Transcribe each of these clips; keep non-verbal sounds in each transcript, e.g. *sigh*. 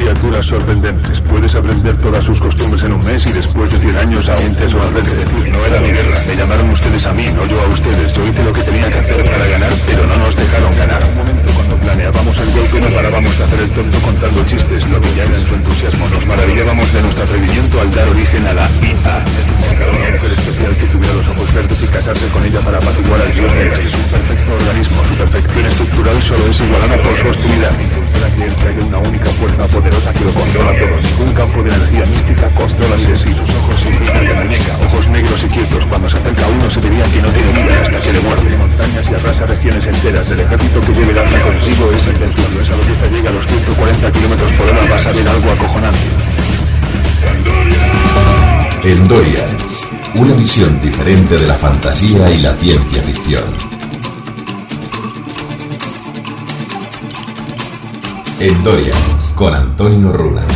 criaturas sorprendentes. Puedes aprender todas sus costumbres en un mes y después de 100 años aún te suave que decir. No era mi guerra. Me llamaron ustedes a mí, no yo a ustedes. Yo hice lo que tenía que hacer para ganar, pero no nos dejaron ganar. Cuando planeábamos el golpe no parábamos de hacer el tonto contando chistes, lo que ya era en su entusiasmo. Nos maravillábamos de nuestro atrevimiento al dar origen a la IA. Una mujer especial que tuviera los ojos verdes y casarse con ella para apaciguar al dios de Es un perfecto organismo. Su perfección estructural solo es igualada por su hostilidad. Que traiga una única fuerza poderosa que lo controla todo. Ningún campo de energía mística controla y sus ojos sin de muñeca, ojos negros y quietos. Cuando se acerca a uno se diría que no tiene vida hasta que le muerde. Montañas y arrasa regiones enteras. El ejército que lleve el arma consigo es el Cuando esa velocidad llega a los 140 kilómetros por hora vas a ver algo acojonante. Endorians, una visión diferente de la fantasía y la ciencia ficción. Endorians, con Antonio Runa.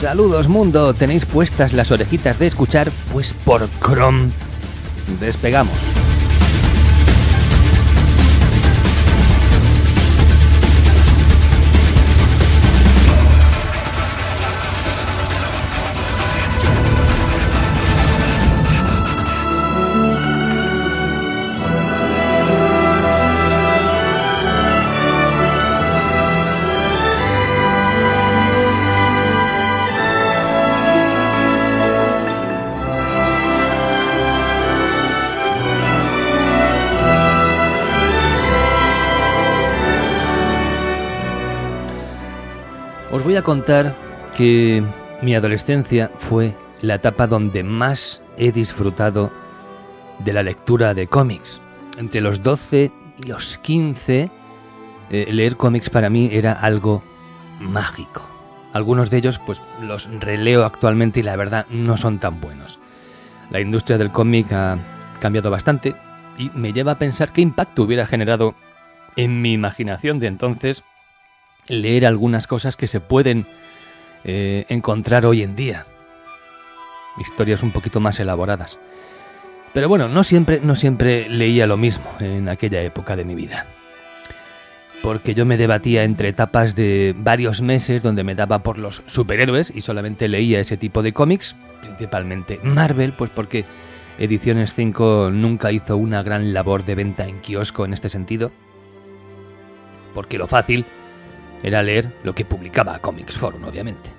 Saludos mundo, ¿tenéis puestas las orejitas de escuchar? Pues por Chrome despegamos. Voy a contar que mi adolescencia fue la etapa donde más he disfrutado de la lectura de cómics. Entre los 12 y los 15, eh, leer cómics para mí era algo mágico. Algunos de ellos pues los releo actualmente y la verdad no son tan buenos. La industria del cómic ha cambiado bastante y me lleva a pensar qué impacto hubiera generado en mi imaginación de entonces leer algunas cosas que se pueden eh, encontrar hoy en día. Historias un poquito más elaboradas. Pero bueno, no siempre, no siempre leía lo mismo en aquella época de mi vida. Porque yo me debatía entre etapas de varios meses donde me daba por los superhéroes y solamente leía ese tipo de cómics, principalmente Marvel, pues porque Ediciones 5 nunca hizo una gran labor de venta en kiosco en este sentido. Porque lo fácil era leer lo que publicaba Comics Forum, obviamente.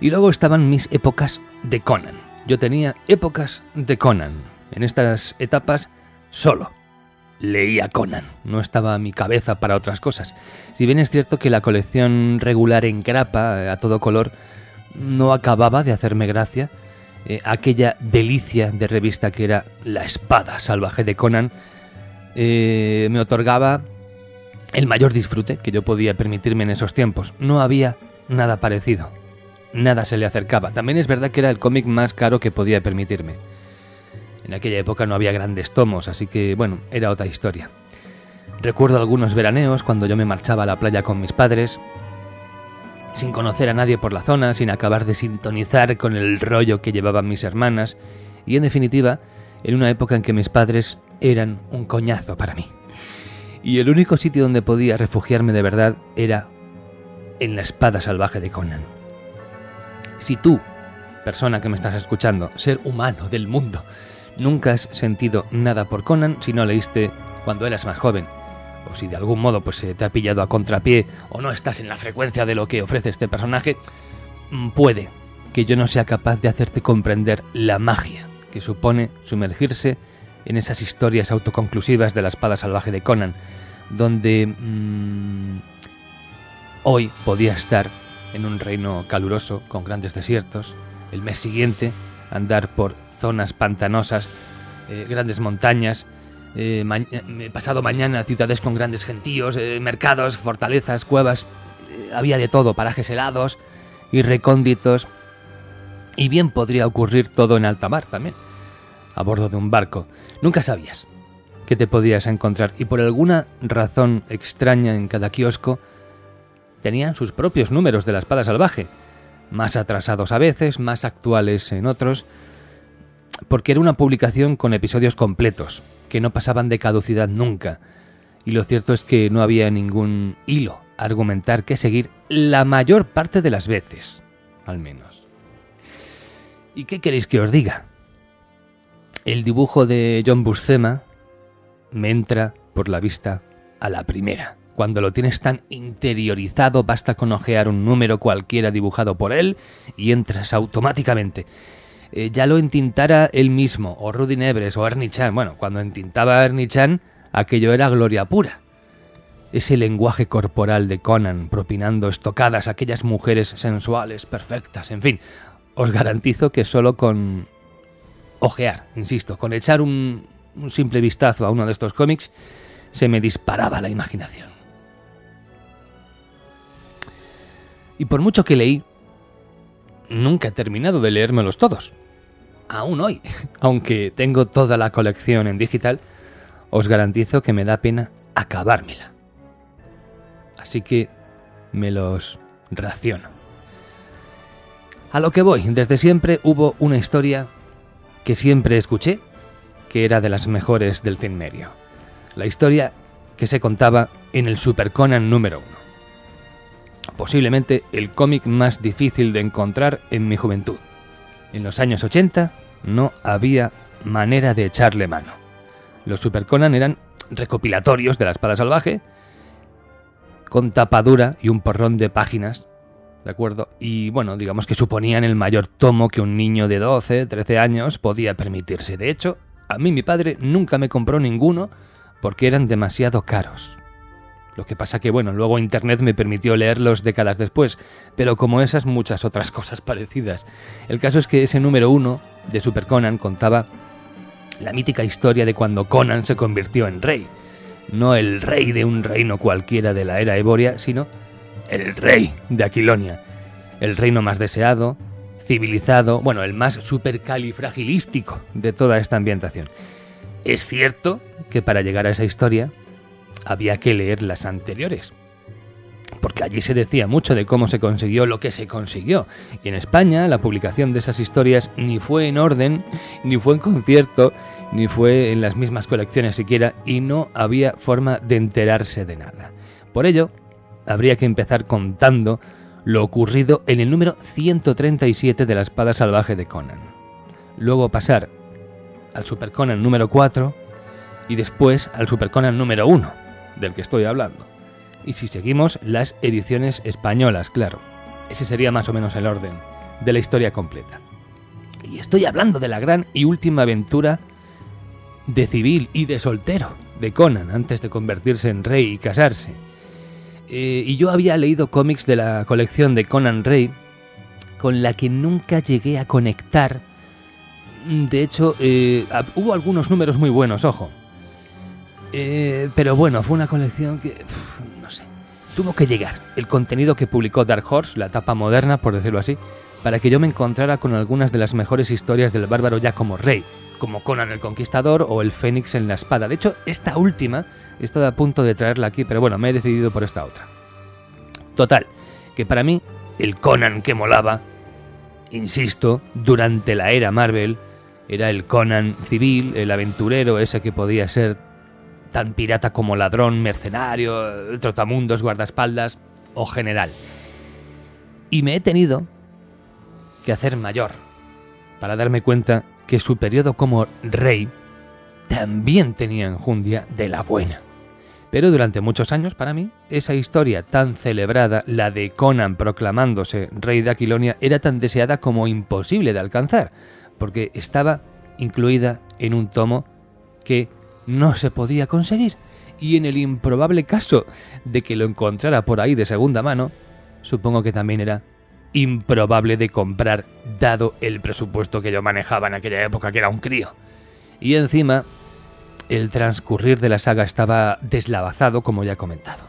Y luego estaban mis épocas de Conan. Yo tenía épocas de Conan. En estas etapas solo leía Conan. No estaba mi cabeza para otras cosas. Si bien es cierto que la colección regular en grapa, a todo color, no acababa de hacerme gracia, eh, aquella delicia de revista que era La Espada Salvaje de Conan, eh, me otorgaba el mayor disfrute que yo podía permitirme en esos tiempos. No había nada parecido. Nada se le acercaba. También es verdad que era el cómic más caro que podía permitirme. En aquella época no había grandes tomos, así que bueno, era otra historia. Recuerdo algunos veraneos cuando yo me marchaba a la playa con mis padres, sin conocer a nadie por la zona, sin acabar de sintonizar con el rollo que llevaban mis hermanas, y en definitiva, en una época en que mis padres eran un coñazo para mí y el único sitio donde podía refugiarme de verdad era en la espada salvaje de Conan. Si tú, persona que me estás escuchando, ser humano del mundo, nunca has sentido nada por Conan si no leíste cuando eras más joven, o si de algún modo pues se te ha pillado a contrapié o no estás en la frecuencia de lo que ofrece este personaje, mm, puede que yo no sea capaz de hacerte comprender la magia que supone sumergirse en esas historias autoconclusivas de la espada salvaje de Conan, donde mm, hoy podía estar en un reino caluroso con grandes desiertos, el mes siguiente andar por zonas pantanosas, eh, grandes montañas, eh, eh, pasado mañana ciudades con grandes gentíos, mercados, fortalezas, cuevas, había de todo, parajes helados y recónditos, y bien podría ocurrir todo en alta mar también a bordo de un barco. Nunca sabías qué te podías encontrar y por alguna razón extraña en cada kiosco tenían sus propios números de la espada salvaje, más atrasados a veces, más actuales en otros, porque era una publicación con episodios completos, que no pasaban de caducidad nunca, y lo cierto es que no había ningún hilo argumentar que seguir la mayor parte de las veces, al menos. ¿Y qué queréis que os diga? El dibujo de John Buscema me entra por la vista a la primera. Cuando lo tienes tan interiorizado, basta con ojear un número cualquiera dibujado por él y entras automáticamente. Eh, ya lo entintara él mismo, o Rudy Nebres, o Ernie Chan. Bueno, cuando entintaba Ernie Chan, aquello era gloria pura. Ese lenguaje corporal de Conan, propinando estocadas a aquellas mujeres sensuales, perfectas, en fin, os garantizo que solo con ojear, insisto, con echar un, simple vistazo a uno de estos cómics, se me disparaba la imaginación. Y por mucho que leí, nunca he terminado de leérmelos todos. Aún hoy, *laughs* aunque tengo toda la colección en digital, os garantizo que me da pena acabármela. Así que me los raciono. A lo que voy, desde siempre hubo una historia que siempre escuché, que era de las mejores del cine medio. La historia que se contaba en el Super Conan número 1 posiblemente el cómic más difícil de encontrar en mi juventud. En los años 80 no había manera de echarle mano. Los Super Conan eran recopilatorios de la espada salvaje, con tapadura y un porrón de páginas, ¿de acuerdo? Y bueno, digamos que suponían el mayor tomo que un niño de 12, 13 años podía permitirse. De hecho, a mí mi padre nunca me compró ninguno porque eran demasiado caros. Lo que pasa que, bueno, luego Internet me permitió leerlos décadas después, pero como esas muchas otras cosas parecidas. El caso es que ese número uno de Super Conan contaba la mítica historia de cuando Conan se convirtió en rey. No el rey de un reino cualquiera de la era Eboria, sino el rey de Aquilonia. El reino más deseado, civilizado, bueno, el más supercalifragilístico de toda esta ambientación. Es cierto que para llegar a esa historia había que leer las anteriores. Porque allí se decía mucho de cómo se consiguió lo que se consiguió. Y en España la publicación de esas historias ni fue en orden, ni fue en concierto, ni fue en las mismas colecciones siquiera, y no había forma de enterarse de nada. Por ello, habría que empezar contando lo ocurrido en el número 137 de la espada salvaje de Conan. Luego pasar al Super Conan número 4 y después al Super Conan número 1 del que estoy hablando. Y si seguimos las ediciones españolas, claro. Ese sería más o menos el orden de la historia completa. Y estoy hablando de la gran y última aventura de civil y de soltero de Conan antes de convertirse en rey y casarse. Eh, y yo había leído cómics de la colección de Conan Rey con la que nunca llegué a conectar. De hecho, eh, hubo algunos números muy buenos, ojo. Eh, pero bueno, fue una colección que, no sé, tuvo que llegar el contenido que publicó Dark Horse, la etapa moderna, por decirlo así, para que yo me encontrara con algunas de las mejores historias del bárbaro ya como rey, como Conan el Conquistador o el Fénix en la espada. De hecho, esta última he estado a punto de traerla aquí, pero bueno, me he decidido por esta otra. Total, que para mí, el Conan que molaba, insisto, durante la era Marvel, era el Conan civil, el aventurero ese que podía ser tan pirata como ladrón, mercenario, trotamundos, guardaespaldas o general. Y me he tenido que hacer mayor para darme cuenta que su periodo como rey también tenía enjundia de la buena. Pero durante muchos años, para mí, esa historia tan celebrada, la de Conan proclamándose rey de Aquilonia, era tan deseada como imposible de alcanzar, porque estaba incluida en un tomo que no se podía conseguir, y en el improbable caso de que lo encontrara por ahí de segunda mano, supongo que también era improbable de comprar dado el presupuesto que yo manejaba en aquella época, que era un crío. Y encima, el transcurrir de la saga estaba deslavazado, como ya he comentado.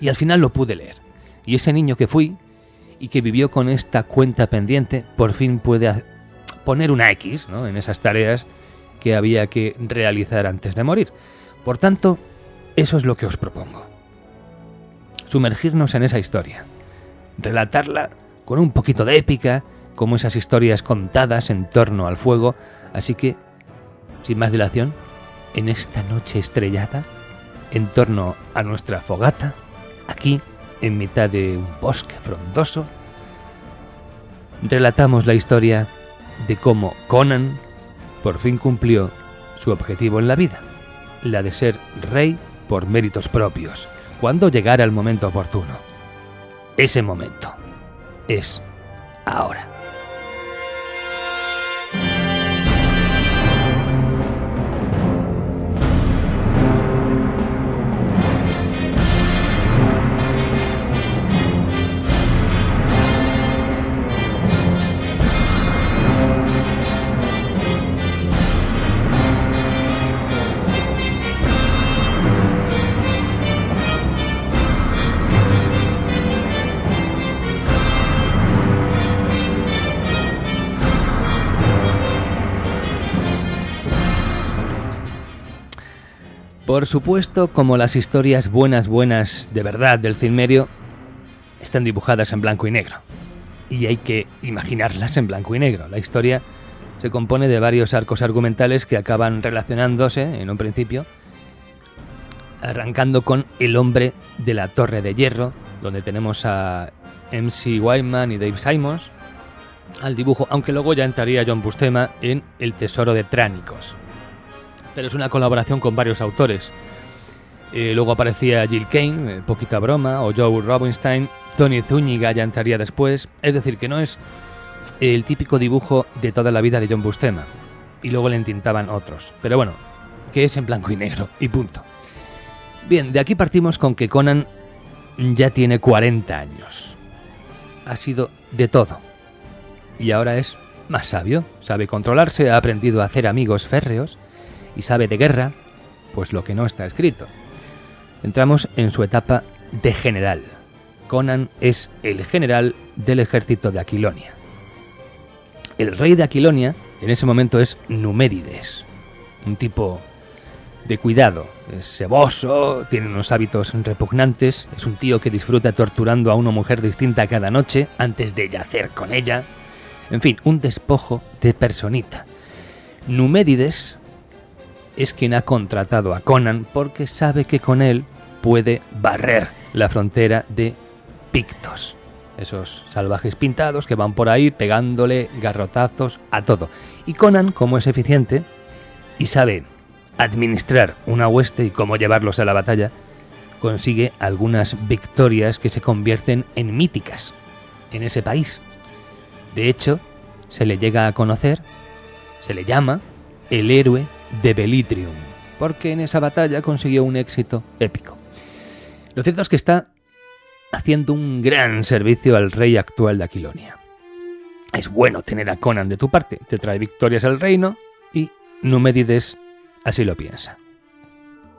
Y al final lo pude leer. Y ese niño que fui y que vivió con esta cuenta pendiente, por fin puede poner una X ¿no? en esas tareas que había que realizar antes de morir. Por tanto, eso es lo que os propongo. Sumergirnos en esa historia. Relatarla con un poquito de épica, como esas historias contadas en torno al fuego. Así que, sin más dilación, en esta noche estrellada, en torno a nuestra fogata, aquí en mitad de un bosque frondoso, relatamos la historia de cómo Conan por fin cumplió su objetivo en la vida, la de ser rey por méritos propios, cuando llegara el momento oportuno. Ese momento es ahora. Por supuesto, como las historias buenas, buenas de verdad del Cilmerio, están dibujadas en blanco y negro. Y hay que imaginarlas en blanco y negro. La historia se compone de varios arcos argumentales que acaban relacionándose en un principio, arrancando con El hombre de la Torre de Hierro, donde tenemos a MC Wyman y Dave Simons al dibujo, aunque luego ya entraría John Bustema en El Tesoro de Tránicos pero es una colaboración con varios autores. Eh, luego aparecía Jill Kane, eh, poquita broma, o Joe Robinstein, Tony Zúñiga ya entraría después, es decir, que no es el típico dibujo de toda la vida de John Bustema, y luego le entintaban otros, pero bueno, que es en blanco y negro, y punto. Bien, de aquí partimos con que Conan ya tiene 40 años. Ha sido de todo. Y ahora es más sabio, sabe controlarse, ha aprendido a hacer amigos férreos, y sabe de guerra, pues lo que no está escrito. Entramos en su etapa de general. Conan es el general del ejército de Aquilonia. El rey de Aquilonia en ese momento es Numédides, un tipo de cuidado, es seboso, tiene unos hábitos repugnantes, es un tío que disfruta torturando a una mujer distinta cada noche antes de yacer con ella, en fin, un despojo de personita. Numédides es quien ha contratado a Conan porque sabe que con él puede barrer la frontera de Pictos. Esos salvajes pintados que van por ahí pegándole garrotazos a todo. Y Conan, como es eficiente y sabe administrar una hueste y cómo llevarlos a la batalla, consigue algunas victorias que se convierten en míticas en ese país. De hecho, se le llega a conocer, se le llama el héroe de Belitrium, porque en esa batalla consiguió un éxito épico. Lo cierto es que está haciendo un gran servicio al rey actual de Aquilonia. Es bueno tener a Conan de tu parte, te trae victorias al reino y Numérides así lo piensa.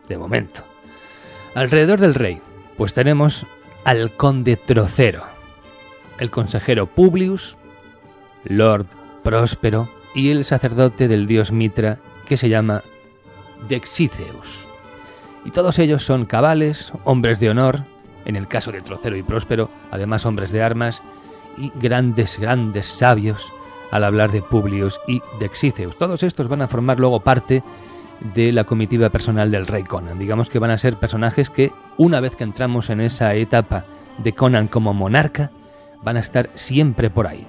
De momento. Alrededor del rey, pues tenemos al conde Trocero, el consejero Publius, Lord Próspero y el sacerdote del dios Mitra que se llama Dexiceus. Y todos ellos son cabales, hombres de honor, en el caso de Trocero y Próspero, además hombres de armas, y grandes, grandes sabios al hablar de Publius y Dexiceus. Todos estos van a formar luego parte de la comitiva personal del rey Conan. Digamos que van a ser personajes que, una vez que entramos en esa etapa de Conan como monarca, van a estar siempre por ahí.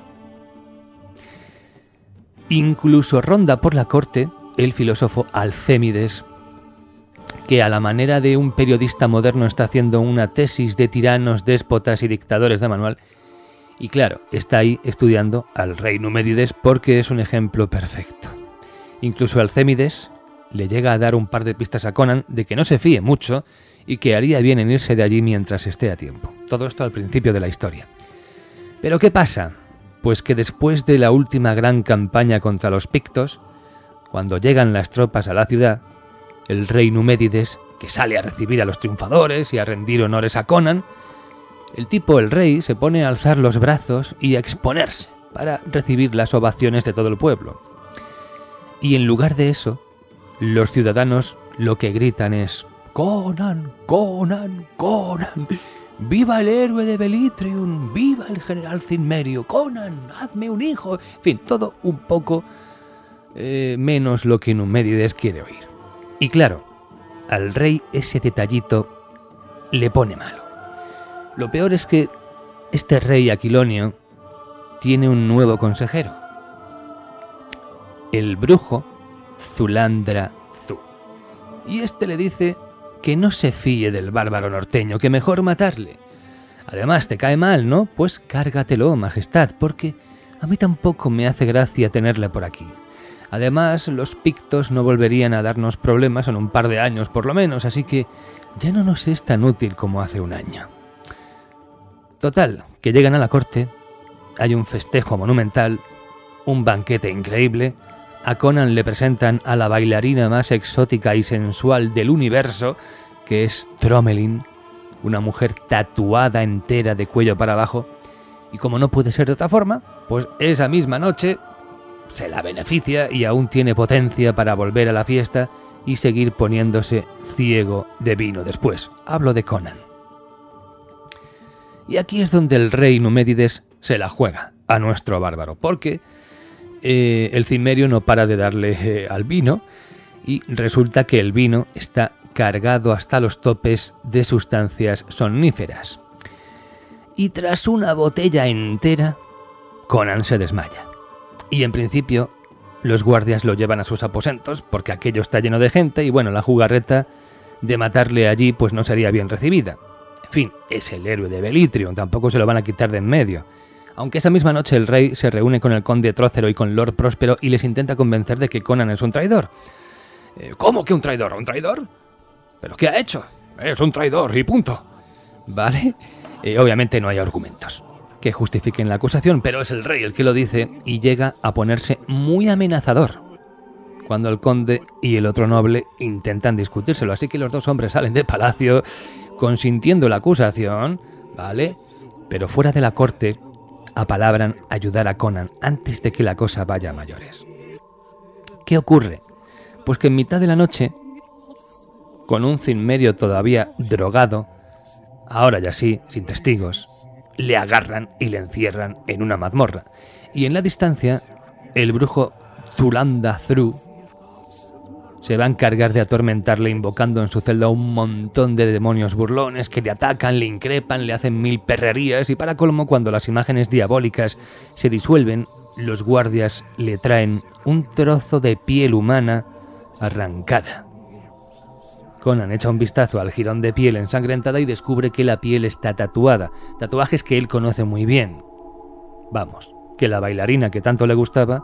Incluso ronda por la corte el filósofo Alcémides, que a la manera de un periodista moderno está haciendo una tesis de tiranos, déspotas y dictadores de manual, y claro, está ahí estudiando al rey Numédides porque es un ejemplo perfecto. Incluso Alcémides le llega a dar un par de pistas a Conan de que no se fíe mucho y que haría bien en irse de allí mientras esté a tiempo. Todo esto al principio de la historia. Pero ¿qué pasa? Pues que después de la última gran campaña contra los pictos, cuando llegan las tropas a la ciudad, el rey Numédides, que sale a recibir a los triunfadores y a rendir honores a Conan, el tipo, el rey, se pone a alzar los brazos y a exponerse para recibir las ovaciones de todo el pueblo. Y en lugar de eso, los ciudadanos lo que gritan es Conan, Conan, Conan. ¡Viva el héroe de Belitrium! ¡Viva el general Cinmerio! ¡Conan! ¡Hazme un hijo! En fin, todo un poco eh, menos lo que Numédides quiere oír. Y claro, al rey ese detallito le pone malo. Lo peor es que este rey Aquilonio tiene un nuevo consejero. El brujo Zulandra Zu. Y este le dice que no se fíe del bárbaro norteño, que mejor matarle. Además, te cae mal, ¿no? Pues cárgatelo, Majestad, porque a mí tampoco me hace gracia tenerle por aquí. Además, los pictos no volverían a darnos problemas en un par de años por lo menos, así que ya no nos es tan útil como hace un año. Total, que llegan a la corte, hay un festejo monumental, un banquete increíble, a Conan le presentan a la bailarina más exótica y sensual del universo, que es Tromelin, una mujer tatuada entera de cuello para abajo, y como no puede ser de otra forma, pues esa misma noche se la beneficia y aún tiene potencia para volver a la fiesta y seguir poniéndose ciego de vino después. Hablo de Conan. Y aquí es donde el rey Numédides se la juega a nuestro bárbaro, porque eh, el cimerio no para de darle eh, al vino y resulta que el vino está cargado hasta los topes de sustancias somníferas. Y tras una botella entera, Conan se desmaya. Y en principio los guardias lo llevan a sus aposentos porque aquello está lleno de gente y bueno, la jugarreta de matarle allí pues no sería bien recibida. En fin, es el héroe de Belitrion, tampoco se lo van a quitar de en medio. Aunque esa misma noche el rey se reúne con el conde Trócero y con Lord Próspero y les intenta convencer de que Conan es un traidor. Eh, ¿Cómo que un traidor? ¿Un traidor? ¿Pero qué ha hecho? Es un traidor y punto. ¿Vale? Eh, obviamente no hay argumentos que justifiquen la acusación, pero es el rey el que lo dice y llega a ponerse muy amenazador cuando el conde y el otro noble intentan discutírselo. Así que los dos hombres salen de palacio consintiendo la acusación, ¿vale? Pero fuera de la corte apalabran ayudar a Conan antes de que la cosa vaya a mayores. ¿Qué ocurre? Pues que en mitad de la noche, con un cinmerio todavía drogado, ahora ya sí, sin testigos, le agarran y le encierran en una mazmorra. Y en la distancia, el brujo Zulanda Thru se va a encargar de atormentarle invocando en su celda un montón de demonios burlones que le atacan, le increpan, le hacen mil perrerías y para colmo cuando las imágenes diabólicas se disuelven, los guardias le traen un trozo de piel humana arrancada. Conan echa un vistazo al jirón de piel ensangrentada y descubre que la piel está tatuada, tatuajes que él conoce muy bien. Vamos, que la bailarina que tanto le gustaba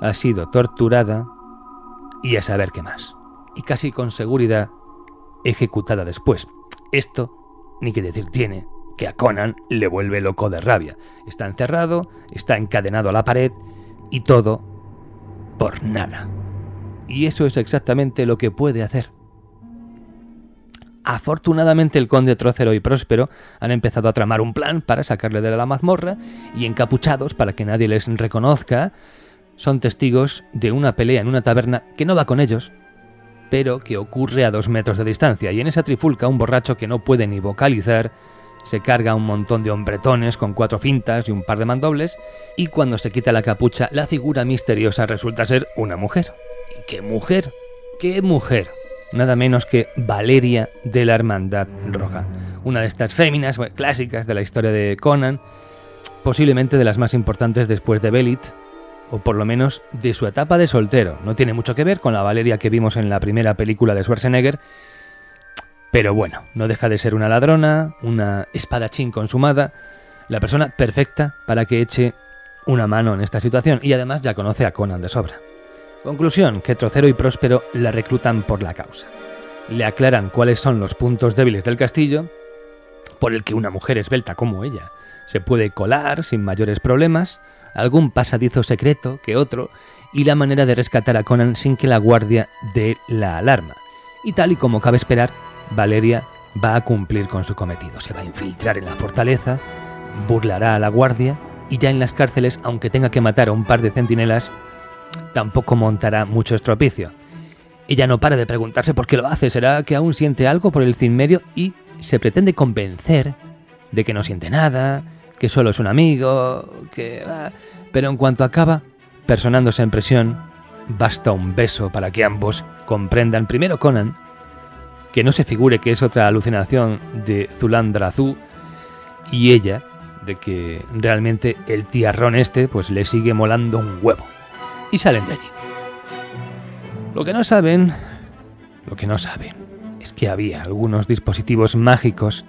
ha sido torturada y a saber qué más. Y casi con seguridad ejecutada después. Esto, ni que decir tiene, que a Conan le vuelve loco de rabia. Está encerrado, está encadenado a la pared y todo por nada. Y eso es exactamente lo que puede hacer. Afortunadamente el conde Trócero y Próspero han empezado a tramar un plan para sacarle de la mazmorra y encapuchados para que nadie les reconozca, son testigos de una pelea en una taberna que no va con ellos, pero que ocurre a dos metros de distancia y en esa trifulca un borracho que no puede ni vocalizar se carga un montón de hombretones con cuatro fintas y un par de mandobles, y cuando se quita la capucha, la figura misteriosa resulta ser una mujer. ¿Y qué mujer? ¿Qué mujer? Nada menos que Valeria de la Hermandad Roja, una de estas féminas clásicas de la historia de Conan, posiblemente de las más importantes después de Belit, o por lo menos de su etapa de soltero. No tiene mucho que ver con la Valeria que vimos en la primera película de Schwarzenegger, pero bueno, no deja de ser una ladrona, una espadachín consumada, la persona perfecta para que eche una mano en esta situación y además ya conoce a Conan de sobra. Conclusión, que Trocero y Próspero la reclutan por la causa. Le aclaran cuáles son los puntos débiles del castillo, por el que una mujer esbelta como ella se puede colar sin mayores problemas, algún pasadizo secreto que otro, y la manera de rescatar a Conan sin que la guardia dé la alarma. Y tal y como cabe esperar, Valeria va a cumplir con su cometido. Se va a infiltrar en la fortaleza, burlará a la guardia, y ya en las cárceles, aunque tenga que matar a un par de centinelas, tampoco montará mucho estropicio. Ella no para de preguntarse por qué lo hace. ¿Será que aún siente algo por el cinmerio y se pretende convencer de que no siente nada, que solo es un amigo, que... Pero en cuanto acaba, personándose en presión, basta un beso para que ambos comprendan, primero Conan, que no se figure que es otra alucinación de Zulandra Zu, y ella de que realmente el tiarrón este pues le sigue molando un huevo. Y salen de allí. Lo que no saben, lo que no saben, es que había algunos dispositivos mágicos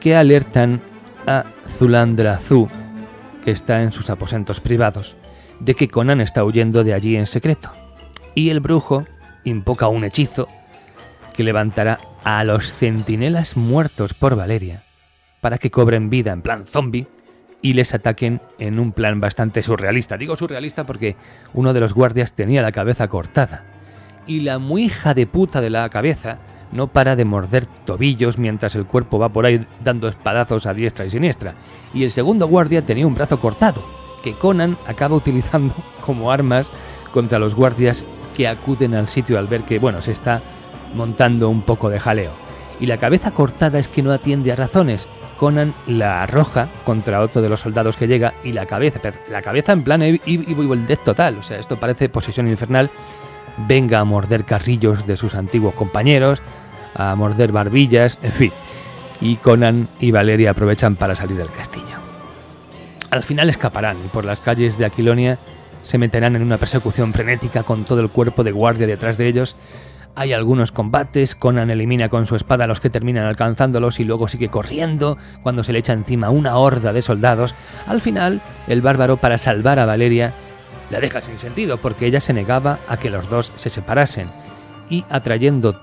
que alertan a Zulandra Zu, que está en sus aposentos privados, de que Conan está huyendo de allí en secreto. Y el brujo invoca un hechizo que levantará a los centinelas muertos por Valeria para que cobren vida en plan zombie y les ataquen en un plan bastante surrealista. Digo surrealista porque uno de los guardias tenía la cabeza cortada y la muy hija de puta de la cabeza no para de morder tobillos mientras el cuerpo va por ahí dando espadazos a diestra y siniestra. Y el segundo guardia tenía un brazo cortado, que Conan acaba utilizando *laughs* como armas contra los guardias que acuden al sitio al ver que, bueno, se está montando un poco de jaleo. Y la cabeza cortada es que no atiende a razones, Conan la arroja contra otro de los soldados que llega y la cabeza, la cabeza en plan Evil Death total, o sea, esto parece posesión infernal, venga a morder carrillos de sus antiguos compañeros, a morder barbillas, en fin. Y Conan y Valeria aprovechan para salir del castillo. Al final escaparán y por las calles de Aquilonia se meterán en una persecución frenética con todo el cuerpo de guardia detrás de ellos hay algunos combates, Conan elimina con su espada a los que terminan alcanzándolos y luego sigue corriendo cuando se le echa encima una horda de soldados. Al final, el bárbaro para salvar a Valeria la deja sin sentido porque ella se negaba a que los dos se separasen y atrayendo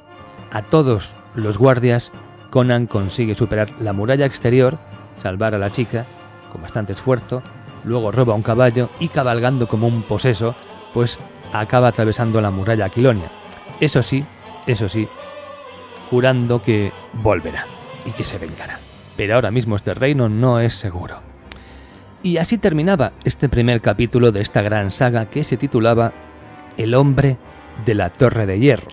a todos los guardias, Conan consigue superar la muralla exterior, salvar a la chica con bastante esfuerzo, luego roba un caballo y cabalgando como un poseso, pues acaba atravesando la muralla Aquilonia eso sí, eso sí, jurando que volverá y que se vengará. Pero ahora mismo este reino no es seguro. Y así terminaba este primer capítulo de esta gran saga que se titulaba El hombre de la Torre de Hierro.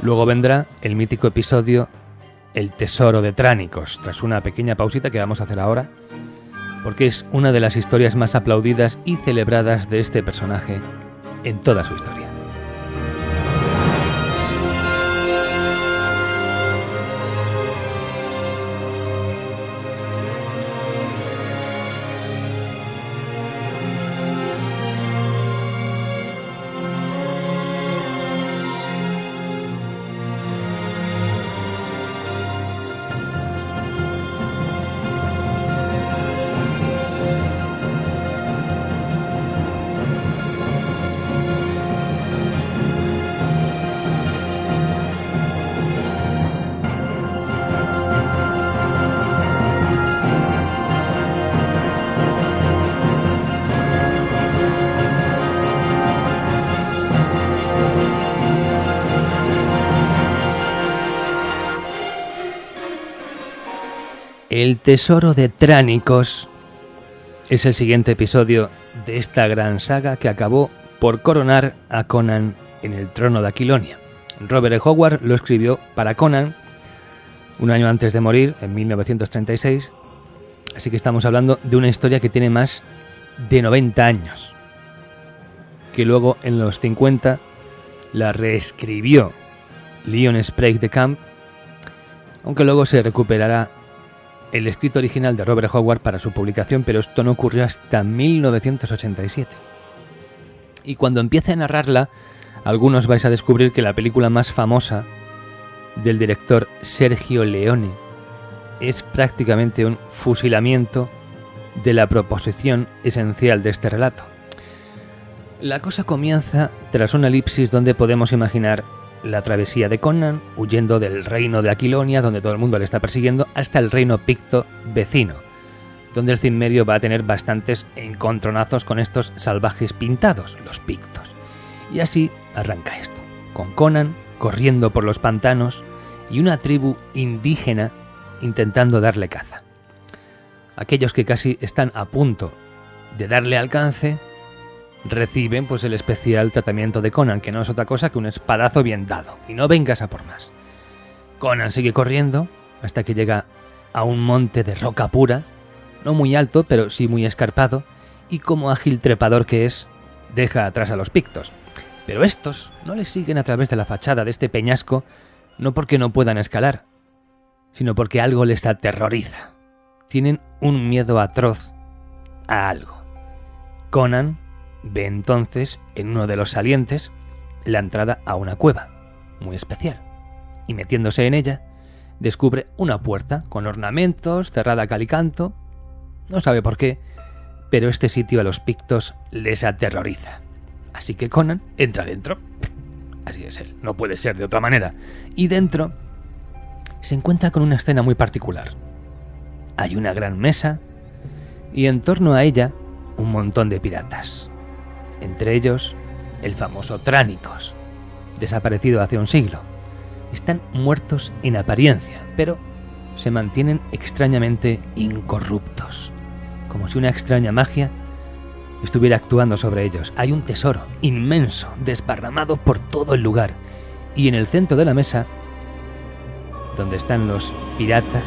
Luego vendrá el mítico episodio El Tesoro de Tránicos, tras una pequeña pausita que vamos a hacer ahora, porque es una de las historias más aplaudidas y celebradas de este personaje en toda su historia. El tesoro de Tránicos es el siguiente episodio de esta gran saga que acabó por coronar a Conan en el trono de Aquilonia. Robert E. Howard lo escribió para Conan un año antes de morir, en 1936, así que estamos hablando de una historia que tiene más de 90 años, que luego en los 50 la reescribió Leon Sprague de Camp, aunque luego se recuperará el escrito original de Robert Howard para su publicación, pero esto no ocurrió hasta 1987. Y cuando empiece a narrarla, algunos vais a descubrir que la película más famosa del director Sergio Leone es prácticamente un fusilamiento de la proposición esencial de este relato. La cosa comienza tras una elipsis donde podemos imaginar la travesía de Conan, huyendo del reino de Aquilonia, donde todo el mundo le está persiguiendo, hasta el reino picto vecino, donde el Cimmerio va a tener bastantes encontronazos con estos salvajes pintados, los pictos. Y así arranca esto, con Conan corriendo por los pantanos y una tribu indígena intentando darle caza. Aquellos que casi están a punto de darle alcance reciben pues el especial tratamiento de Conan, que no es otra cosa que un espadazo bien dado, y no vengas a por más. Conan sigue corriendo hasta que llega a un monte de roca pura, no muy alto, pero sí muy escarpado, y como ágil trepador que es, deja atrás a los pictos. Pero estos no le siguen a través de la fachada de este peñasco, no porque no puedan escalar, sino porque algo les aterroriza. tienen un miedo atroz a algo. Conan ve entonces en uno de los salientes la entrada a una cueva, muy especial, y metiéndose en ella, descubre una puerta con ornamentos, cerrada a calicanto. No sabe por qué, pero este sitio a los pictos les aterroriza. Así que Conan entra dentro. Así es él, no puede ser de otra manera. Y dentro se encuentra con una escena muy particular. Hay una gran mesa y en torno a ella un montón de piratas. Entre ellos el famoso Tránicos, desaparecido hace un siglo. Están muertos en apariencia, pero se mantienen extrañamente incorruptos, como si una extraña magia estuviera actuando sobre ellos. Hay un tesoro inmenso, desparramado por todo el lugar, y en el centro de la mesa, donde están los piratas,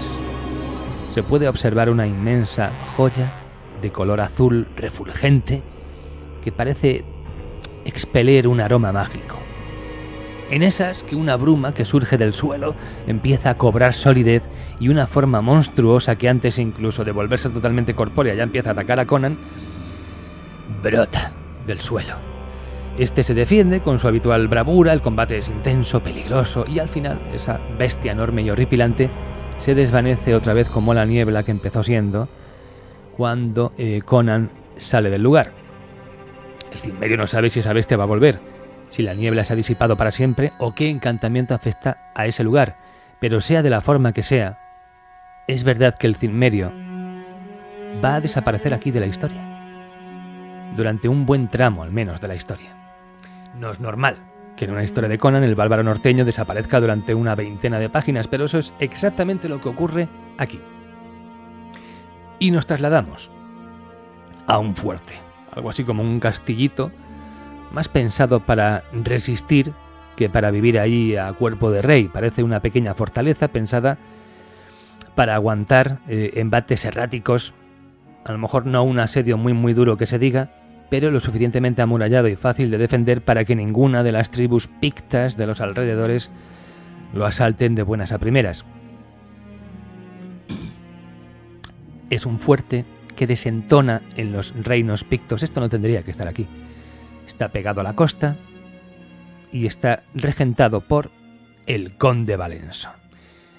se puede observar una inmensa joya de color azul refulgente que parece expeler un aroma mágico. En esas que una bruma que surge del suelo empieza a cobrar solidez y una forma monstruosa que antes incluso de volverse totalmente corpórea ya empieza a atacar a Conan, brota del suelo. Este se defiende con su habitual bravura, el combate es intenso, peligroso y al final esa bestia enorme y horripilante se desvanece otra vez como la niebla que empezó siendo cuando eh, Conan sale del lugar. El Cimmerio no sabe si esa bestia va a volver, si la niebla se ha disipado para siempre o qué encantamiento afecta a ese lugar, pero sea de la forma que sea, es verdad que el Cimmerio va a desaparecer aquí de la historia durante un buen tramo al menos de la historia. No es normal que en una historia de Conan el bárbaro norteño desaparezca durante una veintena de páginas, pero eso es exactamente lo que ocurre aquí. Y nos trasladamos a un fuerte, algo así como un castillito, más pensado para resistir que para vivir ahí a cuerpo de rey. Parece una pequeña fortaleza pensada para aguantar eh, embates erráticos, a lo mejor no un asedio muy muy duro que se diga, pero lo suficientemente amurallado y fácil de defender para que ninguna de las tribus pictas de los alrededores lo asalten de buenas a primeras. Es un fuerte que desentona en los reinos pictos. Esto no tendría que estar aquí. Está pegado a la costa y está regentado por el conde Valenso.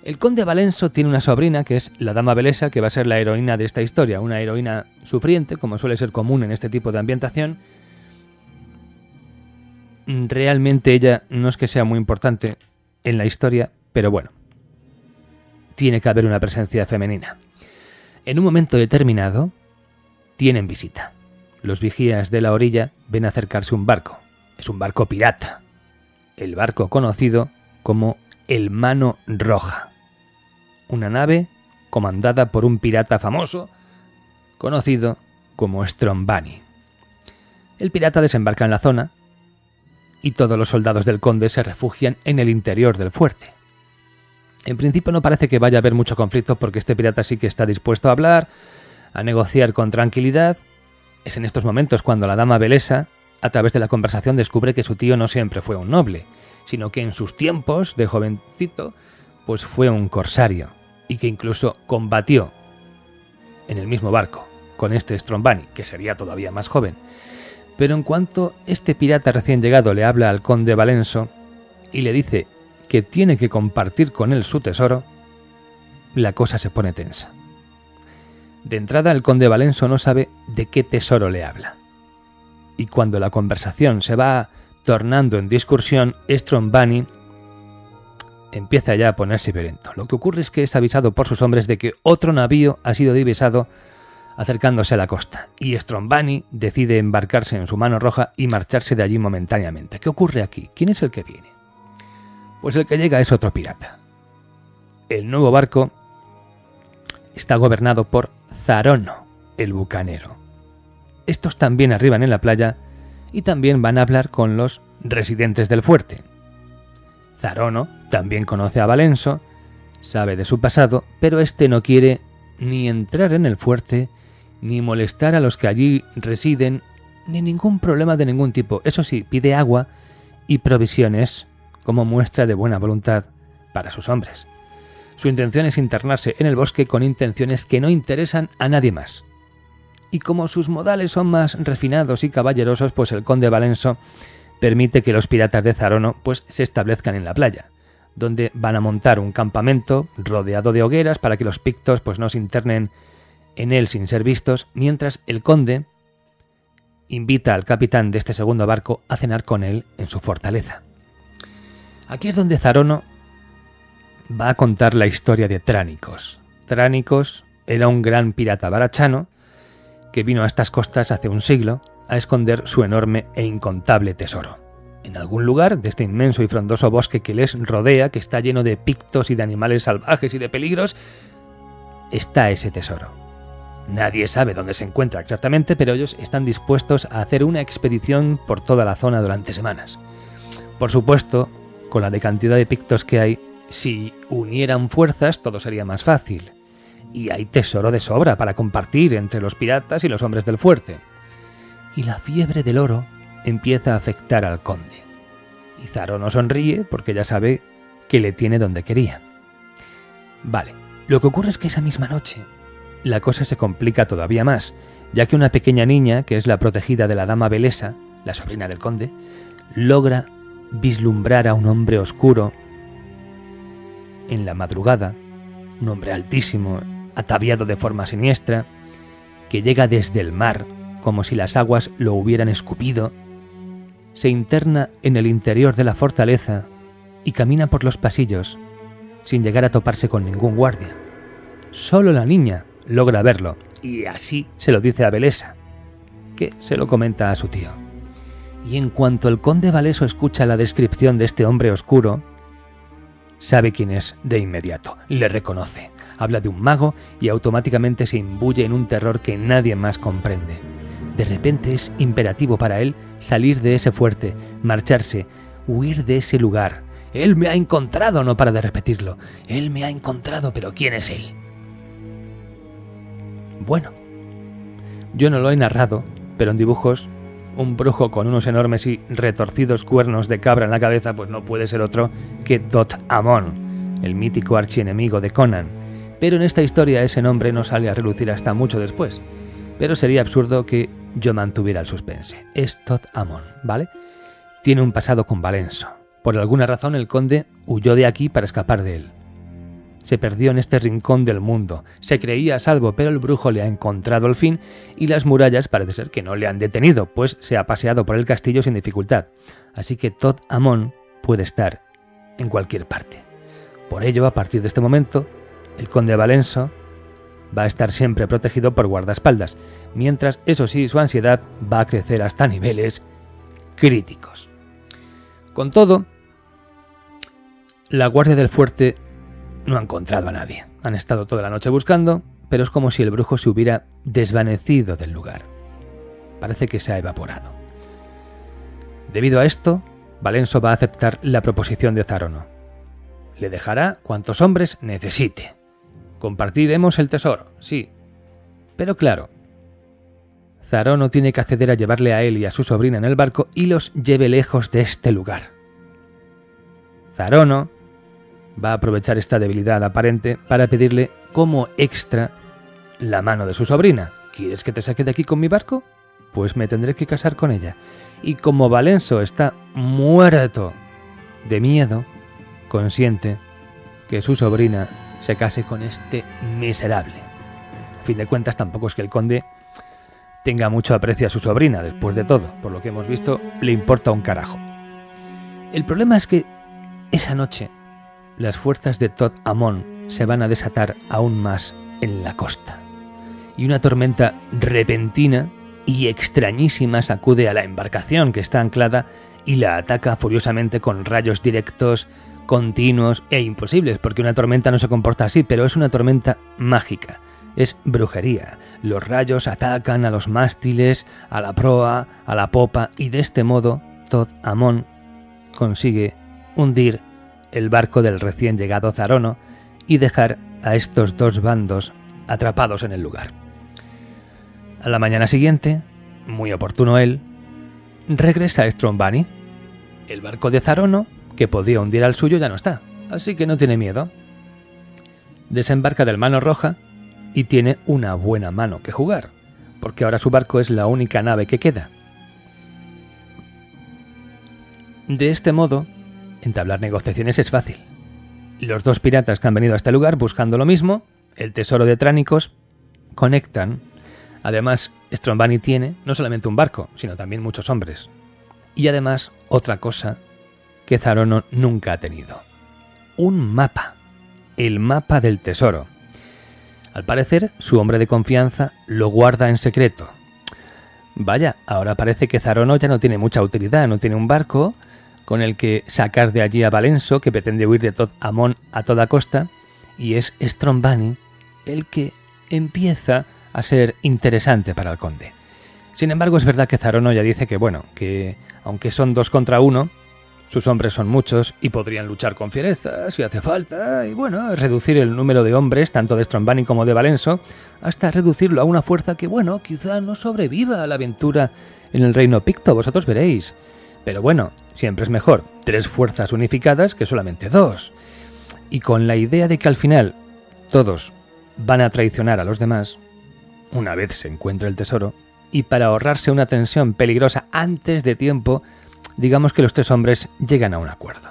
El conde Valenso tiene una sobrina que es la dama Belesa, que va a ser la heroína de esta historia, una heroína sufriente, como suele ser común en este tipo de ambientación. Realmente ella no es que sea muy importante en la historia, pero bueno, tiene que haber una presencia femenina. En un momento determinado, tienen visita. Los vigías de la orilla ven acercarse un barco. Es un barco pirata. El barco conocido como el Mano Roja una nave comandada por un pirata famoso conocido como Strombani. El pirata desembarca en la zona y todos los soldados del conde se refugian en el interior del fuerte. En principio no parece que vaya a haber mucho conflicto porque este pirata sí que está dispuesto a hablar, a negociar con tranquilidad. Es en estos momentos cuando la dama Belesa, a través de la conversación, descubre que su tío no siempre fue un noble, sino que en sus tiempos de jovencito, pues fue un corsario y que incluso combatió en el mismo barco con este Strombani, que sería todavía más joven. Pero en cuanto este pirata recién llegado le habla al conde Valenso y le dice que tiene que compartir con él su tesoro, la cosa se pone tensa. De entrada el conde Valenso no sabe de qué tesoro le habla. Y cuando la conversación se va tornando en discusión, Strombani empieza ya a ponerse violento. Lo que ocurre es que es avisado por sus hombres de que otro navío ha sido divisado acercándose a la costa, y Strombani decide embarcarse en su mano roja y marcharse de allí momentáneamente. ¿Qué ocurre aquí? ¿Quién es el que viene? Pues el que llega es otro pirata. El nuevo barco está gobernado por Zarono, el bucanero. Estos también arriban en la playa y también van a hablar con los residentes del fuerte, Zarono también conoce a Valenso, sabe de su pasado, pero este no quiere ni entrar en el fuerte, ni molestar a los que allí residen, ni ningún problema de ningún tipo. Eso sí, pide agua y provisiones como muestra de buena voluntad para sus hombres. Su intención es internarse en el bosque con intenciones que no interesan a nadie más. Y como sus modales son más refinados y caballerosos, pues el conde Valenso permite que los piratas de Zarono pues se establezcan en la playa, donde van a montar un campamento rodeado de hogueras para que los pictos pues no se internen en él sin ser vistos, mientras el conde invita al capitán de este segundo barco a cenar con él en su fortaleza. Aquí es donde Zarono va a contar la historia de Tránicos. Tránicos era un gran pirata barachano que vino a estas costas hace un siglo a esconder su enorme e incontable tesoro. En algún lugar de este inmenso y frondoso bosque que les rodea, que está lleno de pictos y de animales salvajes y de peligros, está ese tesoro. Nadie sabe dónde se encuentra exactamente, pero ellos están dispuestos a hacer una expedición por toda la zona durante semanas. Por supuesto, con la de cantidad de pictos que hay, si unieran fuerzas todo sería más fácil. Y hay tesoro de sobra para compartir entre los piratas y los hombres del fuerte y la fiebre del oro empieza a afectar al conde. Y Zaro no sonríe porque ya sabe que le tiene donde quería. Vale, lo que ocurre es que esa misma noche la cosa se complica todavía más, ya que una pequeña niña, que es la protegida de la dama Belesa, la sobrina del conde, logra vislumbrar a un hombre oscuro en la madrugada, un hombre altísimo, ataviado de forma siniestra, que llega desde el mar como si las aguas lo hubieran escupido, se interna en el interior de la fortaleza y camina por los pasillos sin llegar a toparse con ningún guardia. Solo la niña logra verlo y así se lo dice a Belesa, que se lo comenta a su tío. Y en cuanto el conde Valeso escucha la descripción de este hombre oscuro, sabe quién es de inmediato, le reconoce, habla de un mago y automáticamente se imbuye en un terror que nadie más comprende. De repente es imperativo para él salir de ese fuerte, marcharse, huir de ese lugar. Él me ha encontrado, no para de repetirlo. Él me ha encontrado, pero ¿quién es él? Bueno, yo no lo he narrado, pero en dibujos, un brujo con unos enormes y retorcidos cuernos de cabra en la cabeza, pues no puede ser otro que Dot Amon, el mítico archienemigo de Conan. Pero en esta historia ese nombre no sale a relucir hasta mucho después. Pero sería absurdo que yo mantuviera el suspense. Es Todd Amon, ¿vale? Tiene un pasado con Valenso. Por alguna razón el conde huyó de aquí para escapar de él. Se perdió en este rincón del mundo. Se creía a salvo, pero el brujo le ha encontrado al fin y las murallas parece ser que no le han detenido, pues se ha paseado por el castillo sin dificultad. Así que Todd Amon puede estar en cualquier parte. Por ello, a partir de este momento, el conde Valenso va a estar siempre protegido por guardaespaldas, mientras, eso sí, su ansiedad va a crecer hasta niveles críticos. Con todo, la guardia del fuerte no ha encontrado a nadie. Han estado toda la noche buscando, pero es como si el brujo se hubiera desvanecido del lugar. Parece que se ha evaporado. Debido a esto, Valenso va a aceptar la proposición de Zarono. Le dejará cuantos hombres necesite. Compartiremos el tesoro, sí. Pero claro, Zarono tiene que acceder a llevarle a él y a su sobrina en el barco y los lleve lejos de este lugar. Zarono va a aprovechar esta debilidad aparente para pedirle como extra la mano de su sobrina. ¿Quieres que te saque de aquí con mi barco? Pues me tendré que casar con ella. Y como Valenso está muerto de miedo, consiente que su sobrina se case con este miserable. A fin de cuentas, tampoco es que el conde tenga mucho aprecio a su sobrina, después de todo, por lo que hemos visto, le importa un carajo. El problema es que esa noche las fuerzas de Todd Amon se van a desatar aún más en la costa, y una tormenta repentina y extrañísima sacude a la embarcación que está anclada y la ataca furiosamente con rayos directos, continuos e imposibles, porque una tormenta no se comporta así, pero es una tormenta mágica. Es brujería. Los rayos atacan a los mástiles, a la proa, a la popa, y de este modo Todd Amon consigue hundir el barco del recién llegado Zarono y dejar a estos dos bandos atrapados en el lugar. A la mañana siguiente, muy oportuno él, regresa a Strombani. El barco de Zarono que podía hundir al suyo ya no está, así que no tiene miedo. desembarca del mano roja y tiene una buena mano que jugar, porque ahora su barco es la única nave que queda. De este modo, entablar negociaciones es fácil. Los dos piratas que han venido a este lugar buscando lo mismo, el tesoro de Tránicos, conectan. Además, Strombani tiene no solamente un barco, sino también muchos hombres. Y además, otra cosa que Zarono nunca ha tenido. Un mapa. El mapa del tesoro. Al parecer, su hombre de confianza lo guarda en secreto. Vaya, ahora parece que Zarono ya no tiene mucha utilidad, no tiene un barco con el que sacar de allí a Valenso, que pretende huir de Tod Amon a toda costa, y es Strombani el que empieza a ser interesante para el conde. Sin embargo, es verdad que Zarono ya dice que, bueno, que aunque son dos contra uno, sus hombres son muchos y podrían luchar con fiereza si hace falta, y bueno, reducir el número de hombres, tanto de Strombani como de Valenso, hasta reducirlo a una fuerza que, bueno, quizá no sobreviva a la aventura en el reino picto, vosotros veréis. Pero bueno, siempre es mejor tres fuerzas unificadas que solamente dos. Y con la idea de que al final todos van a traicionar a los demás, una vez se encuentre el tesoro, y para ahorrarse una tensión peligrosa antes de tiempo, digamos que los tres hombres llegan a un acuerdo.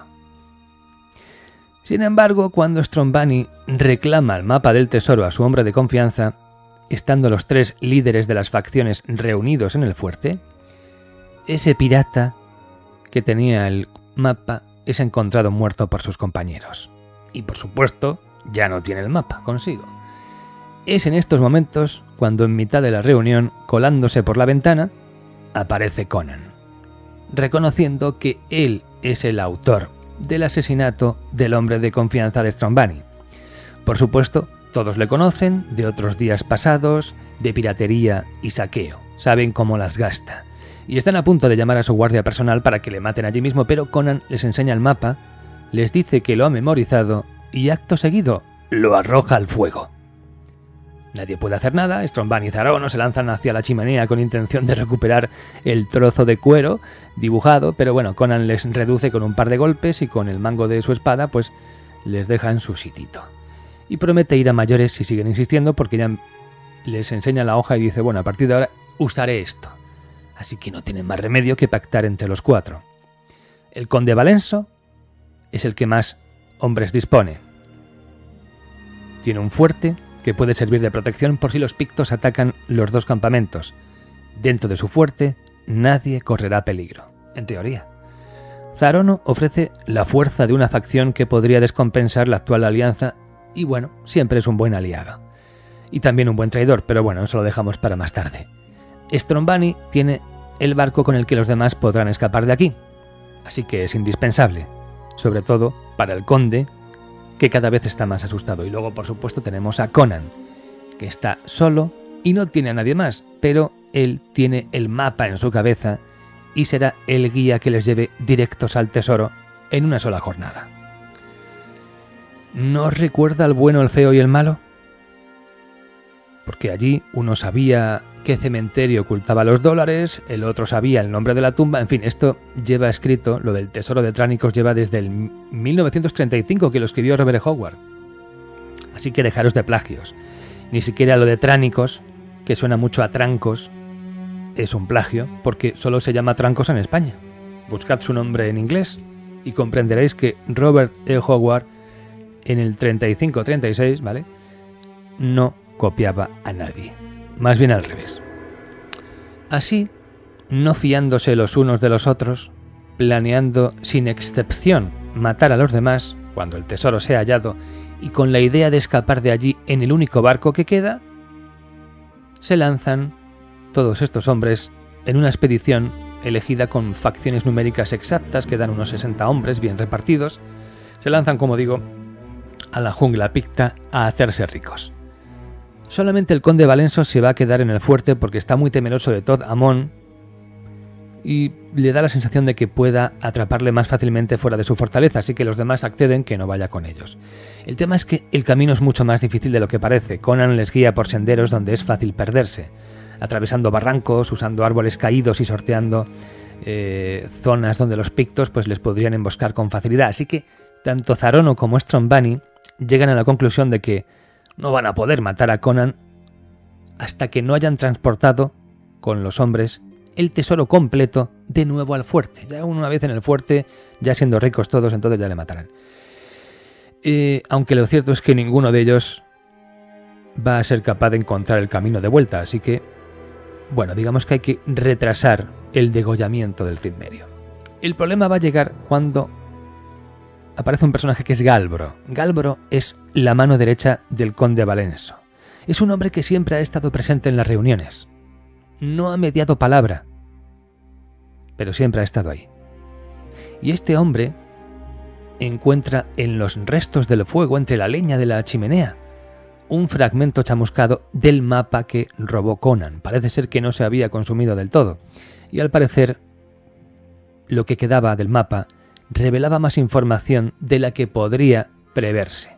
Sin embargo, cuando Strombani reclama el mapa del tesoro a su hombre de confianza, estando los tres líderes de las facciones reunidos en el fuerte, ese pirata que tenía el mapa es encontrado muerto por sus compañeros. Y por supuesto, ya no tiene el mapa consigo. Es en estos momentos cuando en mitad de la reunión, colándose por la ventana, aparece Conan reconociendo que él es el autor del asesinato del hombre de confianza de Strombani. Por supuesto, todos le conocen de otros días pasados, de piratería y saqueo, saben cómo las gasta. Y están a punto de llamar a su guardia personal para que le maten allí mismo, pero Conan les enseña el mapa, les dice que lo ha memorizado y acto seguido lo arroja al fuego. Nadie puede hacer nada, Stromban y Zarono se lanzan hacia la chimenea con intención de recuperar el trozo de cuero dibujado, pero bueno, Conan les reduce con un par de golpes y con el mango de su espada pues les deja en su sitito. Y promete ir a mayores si siguen insistiendo porque ya les enseña la hoja y dice, bueno, a partir de ahora usaré esto. Así que no tienen más remedio que pactar entre los cuatro. El conde Valenso es el que más hombres dispone. Tiene un fuerte que puede servir de protección por si los pictos atacan los dos campamentos. Dentro de su fuerte, nadie correrá peligro, en teoría. Zarono ofrece la fuerza de una facción que podría descompensar la actual alianza y bueno, siempre es un buen aliado. Y también un buen traidor, pero bueno, eso lo dejamos para más tarde. Strombani tiene el barco con el que los demás podrán escapar de aquí, así que es indispensable, sobre todo para el conde, que cada vez está más asustado. Y luego, por supuesto, tenemos a Conan, que está solo y no tiene a nadie más, pero él tiene el mapa en su cabeza y será el guía que les lleve directos al tesoro en una sola jornada. ¿No recuerda al bueno, el feo y el malo? Porque allí uno sabía qué cementerio ocultaba los dólares, el otro sabía el nombre de la tumba, en fin, esto lleva escrito, lo del tesoro de Tránicos lleva desde el 1935 que lo escribió Robert Howard. Así que dejaros de plagios. Ni siquiera lo de Tránicos, que suena mucho a trancos, es un plagio, porque solo se llama trancos en España. Buscad su nombre en inglés y comprenderéis que Robert E. Howard en el 35-36, ¿vale? No copiaba a nadie más bien al revés. Así, no fiándose los unos de los otros, planeando sin excepción matar a los demás cuando el tesoro sea hallado y con la idea de escapar de allí en el único barco que queda, se lanzan todos estos hombres en una expedición elegida con facciones numéricas exactas que dan unos 60 hombres bien repartidos, se lanzan, como digo, a la jungla picta a hacerse ricos. Solamente el conde Valenso se va a quedar en el fuerte porque está muy temeroso de Todd Amon y le da la sensación de que pueda atraparle más fácilmente fuera de su fortaleza, así que los demás acceden que no vaya con ellos. El tema es que el camino es mucho más difícil de lo que parece. Conan les guía por senderos donde es fácil perderse, atravesando barrancos, usando árboles caídos y sorteando eh, zonas donde los pictos pues les podrían emboscar con facilidad. Así que tanto Zarono como Strombani llegan a la conclusión de que no van a poder matar a Conan hasta que no hayan transportado con los hombres el tesoro completo de nuevo al fuerte. Ya una vez en el fuerte, ya siendo ricos todos, entonces ya le matarán. Eh, aunque lo cierto es que ninguno de ellos va a ser capaz de encontrar el camino de vuelta, así que, bueno, digamos que hay que retrasar el degollamiento del Cid Medio. El problema va a llegar cuando aparece un personaje que es Galbro. Galbro es la mano derecha del conde Valenso. Es un hombre que siempre ha estado presente en las reuniones. No ha mediado palabra, pero siempre ha estado ahí. Y este hombre encuentra en los restos del fuego entre la leña de la chimenea un fragmento chamuscado del mapa que robó Conan. Parece ser que no se había consumido del todo. Y al parecer, lo que quedaba del mapa revelaba más información de la que podría preverse.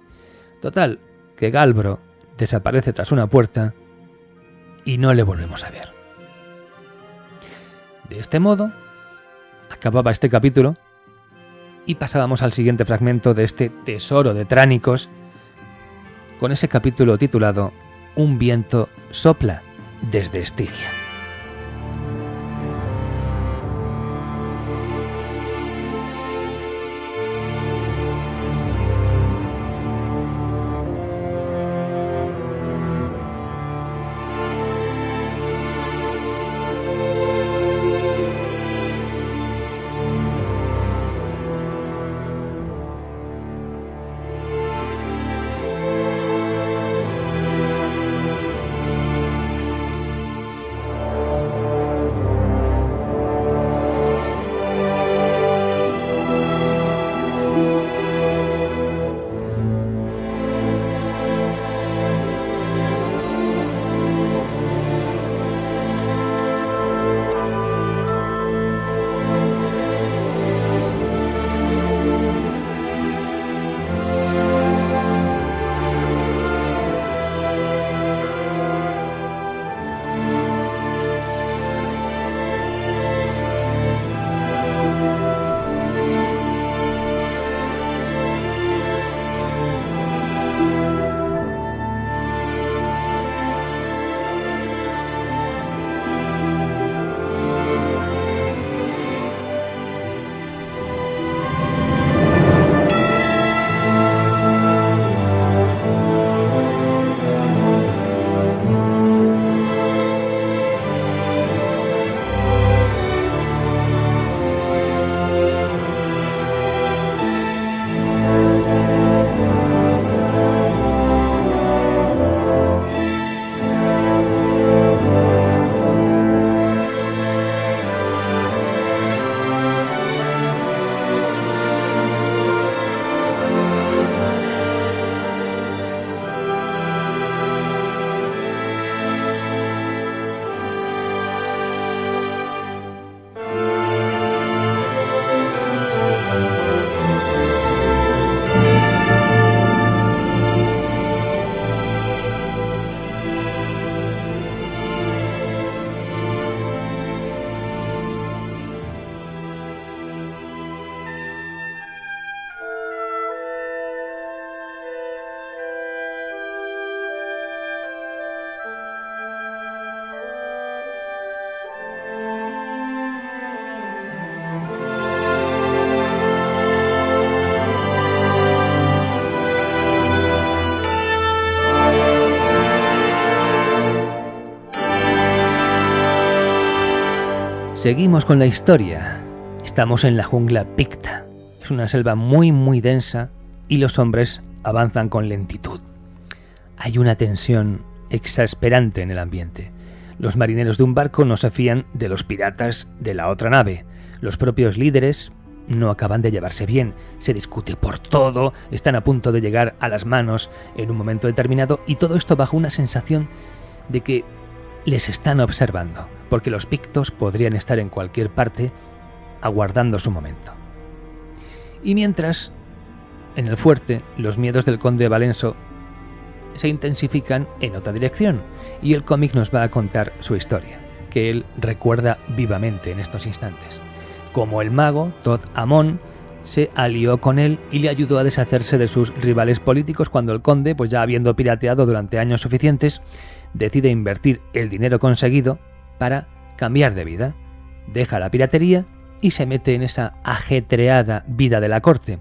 Total, que Galbro desaparece tras una puerta y no le volvemos a ver. De este modo, acababa este capítulo y pasábamos al siguiente fragmento de este tesoro de Tránicos con ese capítulo titulado Un viento sopla desde Estigia. Seguimos con la historia. Estamos en la jungla Picta. Es una selva muy muy densa y los hombres avanzan con lentitud. Hay una tensión exasperante en el ambiente. Los marineros de un barco no se fían de los piratas de la otra nave. Los propios líderes no acaban de llevarse bien. Se discute por todo, están a punto de llegar a las manos en un momento determinado y todo esto bajo una sensación de que les están observando, porque los pictos podrían estar en cualquier parte aguardando su momento. Y mientras, en el fuerte, los miedos del conde Valenso se intensifican en otra dirección, y el cómic nos va a contar su historia, que él recuerda vivamente en estos instantes. Como el mago Todd Amon se alió con él y le ayudó a deshacerse de sus rivales políticos cuando el conde, pues ya habiendo pirateado durante años suficientes, decide invertir el dinero conseguido para cambiar de vida. Deja la piratería y se mete en esa ajetreada vida de la corte.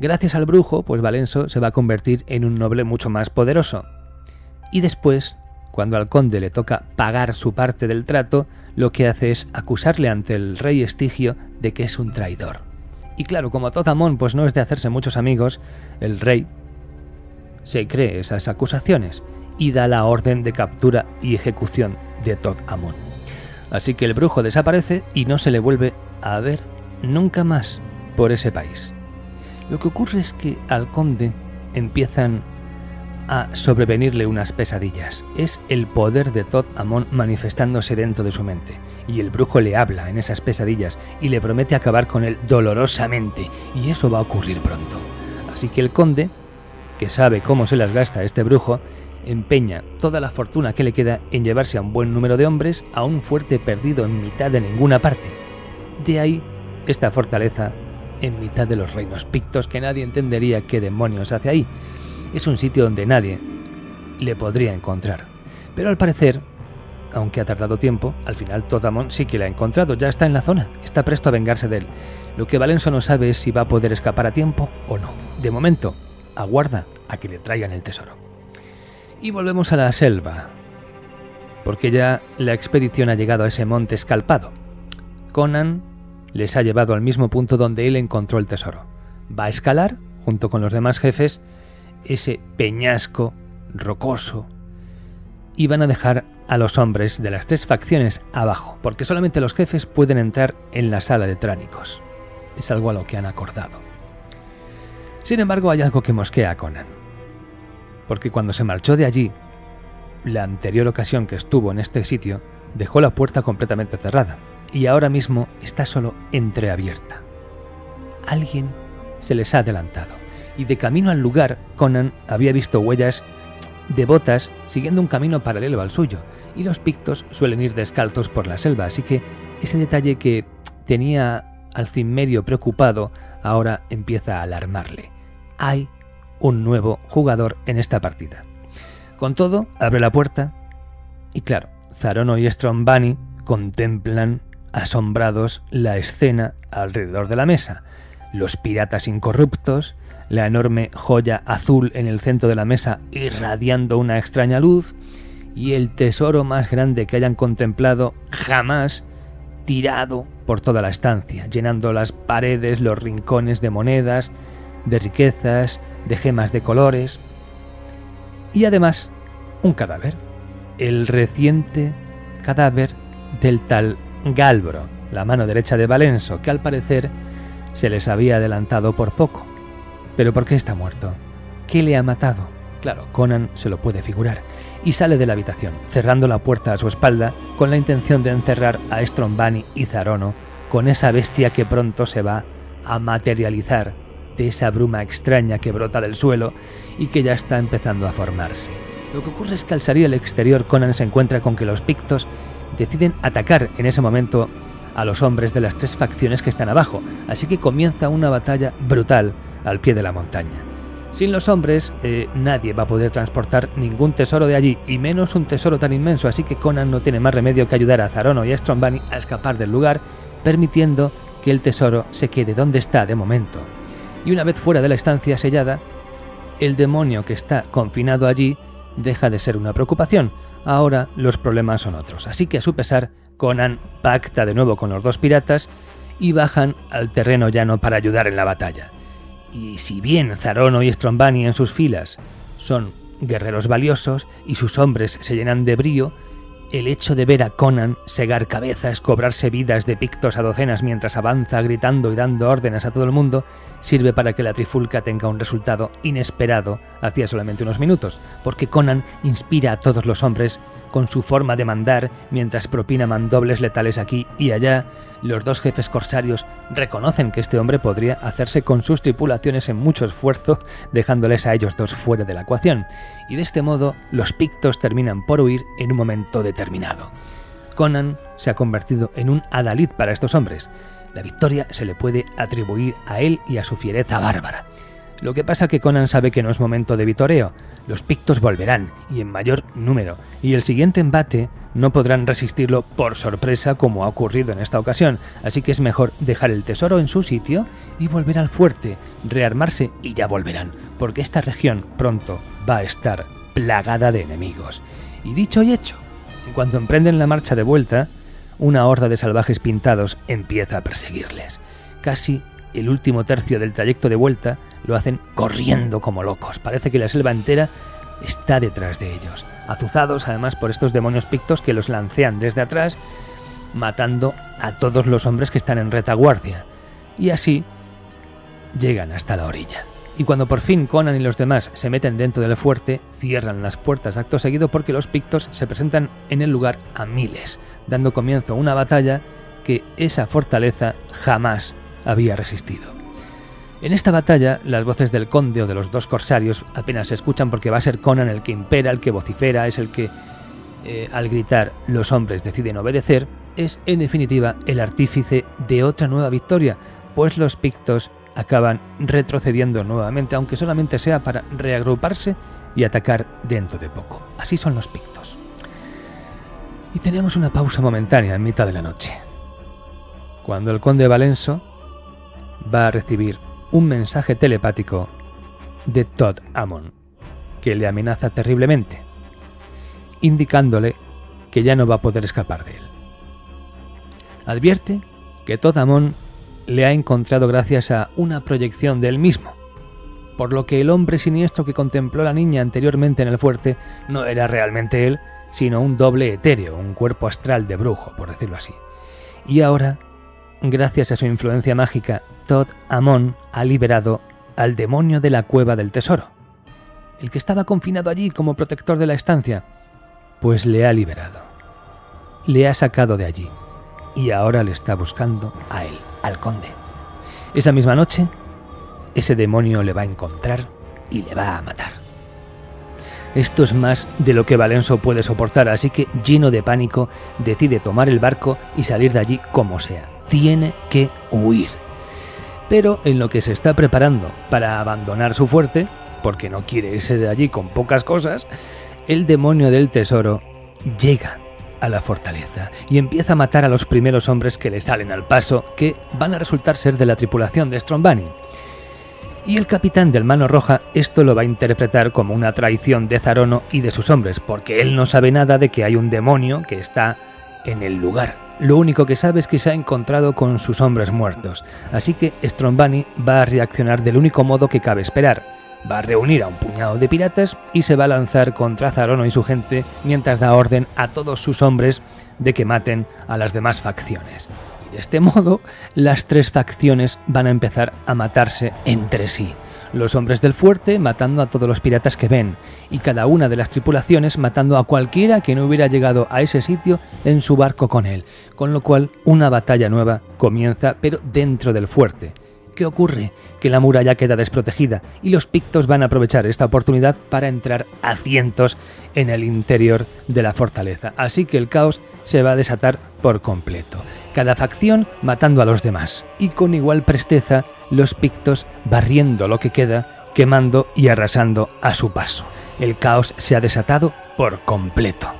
Gracias al brujo, pues Valenso se va a convertir en un noble mucho más poderoso. Y después, cuando al conde le toca pagar su parte del trato, lo que hace es acusarle ante el rey Estigio de que es un traidor. Y claro, como Tozamón pues no es de hacerse muchos amigos, el rey se cree esas acusaciones y da la orden de captura y ejecución de Tozamón. Así que el brujo desaparece y no se le vuelve a ver nunca más por ese país. Lo que ocurre es que al conde empiezan a sobrevenirle unas pesadillas. Es el poder de Todd Amon manifestándose dentro de su mente. Y el brujo le habla en esas pesadillas y le promete acabar con él dolorosamente. Y eso va a ocurrir pronto. Así que el conde, que sabe cómo se las gasta este brujo, empeña toda la fortuna que le queda en llevarse a un buen número de hombres a un fuerte perdido en mitad de ninguna parte. De ahí esta fortaleza en mitad de los reinos pictos que nadie entendería qué demonios hace ahí es un sitio donde nadie le podría encontrar. Pero al parecer, aunque ha tardado tiempo, al final Totamon sí que la ha encontrado, ya está en la zona, está presto a vengarse de él. Lo que Valenzo no sabe es si va a poder escapar a tiempo o no. De momento, aguarda a que le traigan el tesoro. Y volvemos a la selva, porque ya la expedición ha llegado a ese monte escalpado. Conan les ha llevado al mismo punto donde él encontró el tesoro. Va a escalar, junto con los demás jefes, ese peñasco rocoso y van a dejar a los hombres de las tres facciones abajo, porque solamente los jefes pueden entrar en la sala de tránicos. Es algo a lo que han acordado. Sin embargo, hay algo que mosquea a Conan, porque cuando se marchó de allí, la anterior ocasión que estuvo en este sitio, dejó la puerta completamente cerrada, y ahora mismo está solo entreabierta. Alguien se les ha adelantado y de camino al lugar Conan había visto huellas de botas siguiendo un camino paralelo al suyo, y los pictos suelen ir descalzos por la selva, así que ese detalle que tenía al medio preocupado ahora empieza a alarmarle. Hay un nuevo jugador en esta partida. Con todo, abre la puerta y claro, Zarono y Strombani contemplan asombrados la escena alrededor de la mesa. Los piratas incorruptos, la enorme joya azul en el centro de la mesa irradiando una extraña luz, y el tesoro más grande que hayan contemplado jamás tirado por toda la estancia, llenando las paredes, los rincones de monedas, de riquezas, de gemas de colores. Y además, un cadáver. El reciente cadáver del tal Galbro, la mano derecha de Valenso, que al parecer se les había adelantado por poco. Pero ¿por qué está muerto? ¿Qué le ha matado? Claro, Conan se lo puede figurar, y sale de la habitación, cerrando la puerta a su espalda, con la intención de encerrar a Strombani y Zarono con esa bestia que pronto se va a materializar de esa bruma extraña que brota del suelo y que ya está empezando a formarse. Lo que ocurre es que al salir al exterior Conan se encuentra con que los pictos deciden atacar en ese momento a los hombres de las tres facciones que están abajo, así que comienza una batalla brutal al pie de la montaña. Sin los hombres, eh, nadie va a poder transportar ningún tesoro de allí, y menos un tesoro tan inmenso, así que Conan no tiene más remedio que ayudar a Zarono y a Strombani a escapar del lugar, permitiendo que el tesoro se quede donde está de momento. Y una vez fuera de la estancia sellada, el demonio que está confinado allí deja de ser una preocupación. Ahora los problemas son otros. Así que a su pesar, Conan pacta de nuevo con los dos piratas y bajan al terreno llano para ayudar en la batalla. Y si bien Zarono y Strombani en sus filas son guerreros valiosos y sus hombres se llenan de brío, el hecho de ver a Conan segar cabezas, cobrarse vidas de pictos a docenas mientras avanza gritando y dando órdenes a todo el mundo, sirve para que la trifulca tenga un resultado inesperado hacía solamente unos minutos, porque Conan inspira a todos los hombres con su forma de mandar, mientras propina mandobles letales aquí y allá, los dos jefes corsarios reconocen que este hombre podría hacerse con sus tripulaciones en mucho esfuerzo, dejándoles a ellos dos fuera de la ecuación, y de este modo los pictos terminan por huir en un momento determinado. Conan se ha convertido en un adalid para estos hombres. la victoria se le puede atribuir a él y a su fiereza bárbara. Lo que pasa que Conan sabe que no es momento de vitoreo. Los pictos volverán, y en mayor número, y el siguiente embate no podrán resistirlo por sorpresa como ha ocurrido en esta ocasión, así que es mejor dejar el tesoro en su sitio y volver al fuerte, rearmarse y ya volverán, porque esta región pronto va a estar plagada de enemigos. Y dicho y hecho, en cuanto emprenden la marcha de vuelta, una horda de salvajes pintados empieza a perseguirles. Casi el último tercio del trayecto de vuelta lo hacen corriendo como locos. Parece que la selva entera está detrás de ellos, azuzados además por estos demonios pictos que los lancean desde atrás, matando a todos los hombres que están en retaguardia. Y así llegan hasta la orilla. Y cuando por fin Conan y los demás se meten dentro del fuerte, cierran las puertas acto seguido porque los pictos se presentan en el lugar a miles, dando comienzo a una batalla que esa fortaleza jamás había resistido. En esta batalla, las voces del conde o de los dos corsarios apenas se escuchan porque va a ser Conan el que impera, el que vocifera, es el que, eh, al gritar, los hombres deciden obedecer, es en definitiva el artífice de otra nueva victoria, pues los pictos acaban retrocediendo nuevamente, aunque solamente sea para reagruparse y atacar dentro de poco. Así son los pictos. Y tenemos una pausa momentánea en mitad de la noche. Cuando el conde Valenso va a recibir un mensaje telepático de Todd Amon, que le amenaza terriblemente, indicándole que ya no va a poder escapar de él. Advierte que Todd Amon le ha encontrado gracias a una proyección de él mismo, por lo que el hombre siniestro que contempló la niña anteriormente en el fuerte no era realmente él, sino un doble etéreo, un cuerpo astral de brujo, por decirlo así. Y ahora Gracias a su influencia mágica, Todd Amon ha liberado al demonio de la cueva del tesoro, el que estaba confinado allí como protector de la estancia, pues le ha liberado. Le ha sacado de allí y ahora le está buscando a él, al conde. Esa misma noche, ese demonio le va a encontrar y le va a matar. Esto es más de lo que Valenso puede soportar, así que lleno de pánico decide tomar el barco y salir de allí como sea tiene que huir. Pero en lo que se está preparando para abandonar su fuerte, porque no quiere irse de allí con pocas cosas, el demonio del tesoro llega a la fortaleza y empieza a matar a los primeros hombres que le salen al paso, que van a resultar ser de la tripulación de Strombani. Y el capitán del Mano Roja esto lo va a interpretar como una traición de Zarono y de sus hombres, porque él no sabe nada de que hay un demonio que está en el lugar. Lo único que sabe es que se ha encontrado con sus hombres muertos, así que Strombani va a reaccionar del único modo que cabe esperar. Va a reunir a un puñado de piratas y se va a lanzar contra Zarono y su gente mientras da orden a todos sus hombres de que maten a las demás facciones. Y de este modo, las tres facciones van a empezar a matarse entre sí los hombres del fuerte matando a todos los piratas que ven, y cada una de las tripulaciones matando a cualquiera que no hubiera llegado a ese sitio en su barco con él, con lo cual una batalla nueva comienza pero dentro del fuerte. ¿Qué ocurre? Que la muralla queda desprotegida y los pictos van a aprovechar esta oportunidad para entrar a cientos en el interior de la fortaleza. Así que el caos se va a desatar por completo cada facción matando a los demás, y con igual presteza los pictos barriendo lo que queda, quemando y arrasando a su paso. El caos se ha desatado por completo.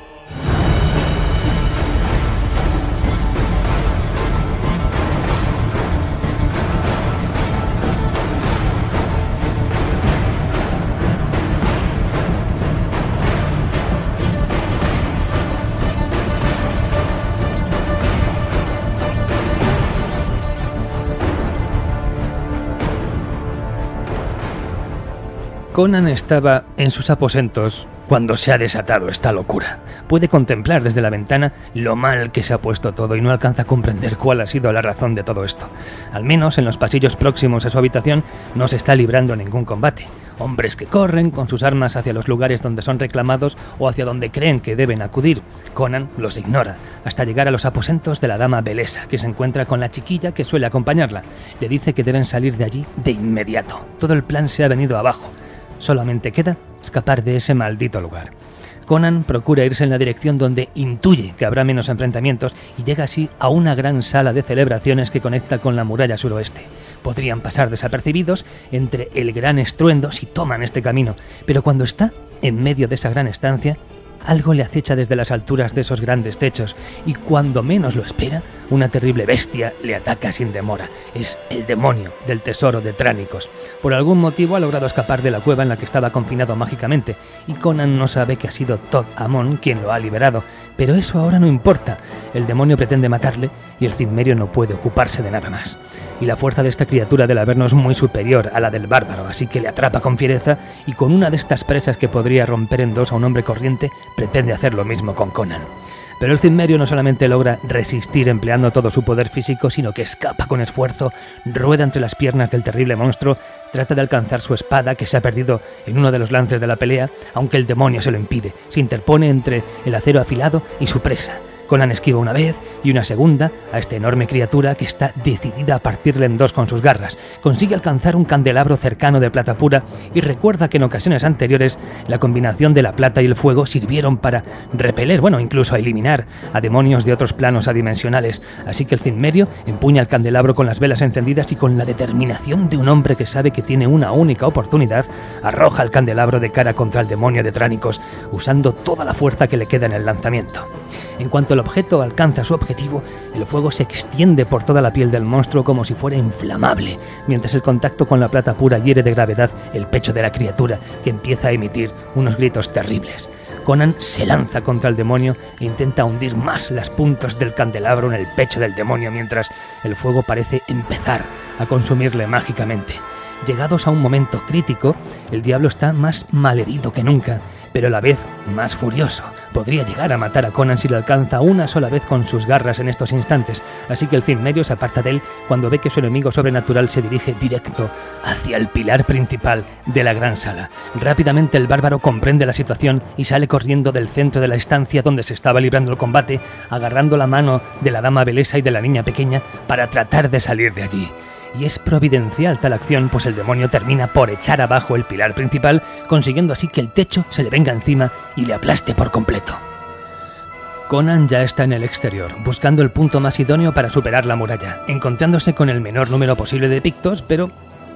Conan estaba en sus aposentos cuando se ha desatado esta locura. Puede contemplar desde la ventana lo mal que se ha puesto todo y no alcanza a comprender cuál ha sido la razón de todo esto. Al menos en los pasillos próximos a su habitación no se está librando ningún combate. Hombres que corren con sus armas hacia los lugares donde son reclamados o hacia donde creen que deben acudir. Conan los ignora, hasta llegar a los aposentos de la dama Belesa, que se encuentra con la chiquilla que suele acompañarla. Le dice que deben salir de allí de inmediato. Todo el plan se ha venido abajo. Solamente queda escapar de ese maldito lugar. Conan procura irse en la dirección donde intuye que habrá menos enfrentamientos y llega así a una gran sala de celebraciones que conecta con la muralla suroeste. Podrían pasar desapercibidos entre el gran estruendo si toman este camino, pero cuando está en medio de esa gran estancia, algo le acecha desde las alturas de esos grandes techos y cuando menos lo espera, una terrible bestia le ataca sin demora. Es el demonio del tesoro de Tránicos. Por algún motivo ha logrado escapar de la cueva en la que estaba confinado mágicamente y Conan no sabe que ha sido Todd Amon quien lo ha liberado. Pero eso ahora no importa. El demonio pretende matarle y el cimmerio no puede ocuparse de nada más y la fuerza de esta criatura del Averno es muy superior a la del bárbaro, así que le atrapa con fiereza y con una de estas presas que podría romper en dos a un hombre corriente, pretende hacer lo mismo con Conan. Pero el Cimmerio no solamente logra resistir empleando todo su poder físico, sino que escapa con esfuerzo, rueda entre las piernas del terrible monstruo, trata de alcanzar su espada que se ha perdido en uno de los lances de la pelea, aunque el demonio se lo impide, se interpone entre el acero afilado y su presa Conan esquiva una vez y una segunda a esta enorme criatura que está decidida a partirle en dos con sus garras. Consigue alcanzar un candelabro cercano de plata pura y recuerda que en ocasiones anteriores la combinación de la plata y el fuego sirvieron para repeler, bueno, incluso a eliminar a demonios de otros planos adimensionales. Así que el Cinmerio empuña el candelabro con las velas encendidas y con la determinación de un hombre que sabe que tiene una única oportunidad, arroja el candelabro de cara contra el demonio de Tránicos, usando toda la fuerza que le queda en el lanzamiento. En cuanto el objeto alcanza su objetivo, el fuego se extiende por toda la piel del monstruo como si fuera inflamable, mientras el contacto con la plata pura hiere de gravedad el pecho de la criatura, que empieza a emitir unos gritos terribles. Conan se lanza contra el demonio e intenta hundir más las puntas del candelabro en el pecho del demonio mientras el fuego parece empezar a consumirle mágicamente. Llegados a un momento crítico, el diablo está más malherido que nunca pero a la vez más furioso. Podría llegar a matar a Conan si le alcanza una sola vez con sus garras en estos instantes, así que el fin medio se aparta de él cuando ve que su enemigo sobrenatural se dirige directo hacia el pilar principal de la gran sala. Rápidamente el bárbaro comprende la situación y sale corriendo del centro de la estancia donde se estaba librando el combate, agarrando la mano de la dama Belesa y de la niña pequeña para tratar de salir de allí y es providencial tal acción, pues el demonio termina por echar abajo el pilar principal, consiguiendo así que el techo se le venga encima y le aplaste por completo. Conan ya está en el exterior, buscando el punto más idóneo para superar la muralla, encontrándose con el menor número posible de pictos, pero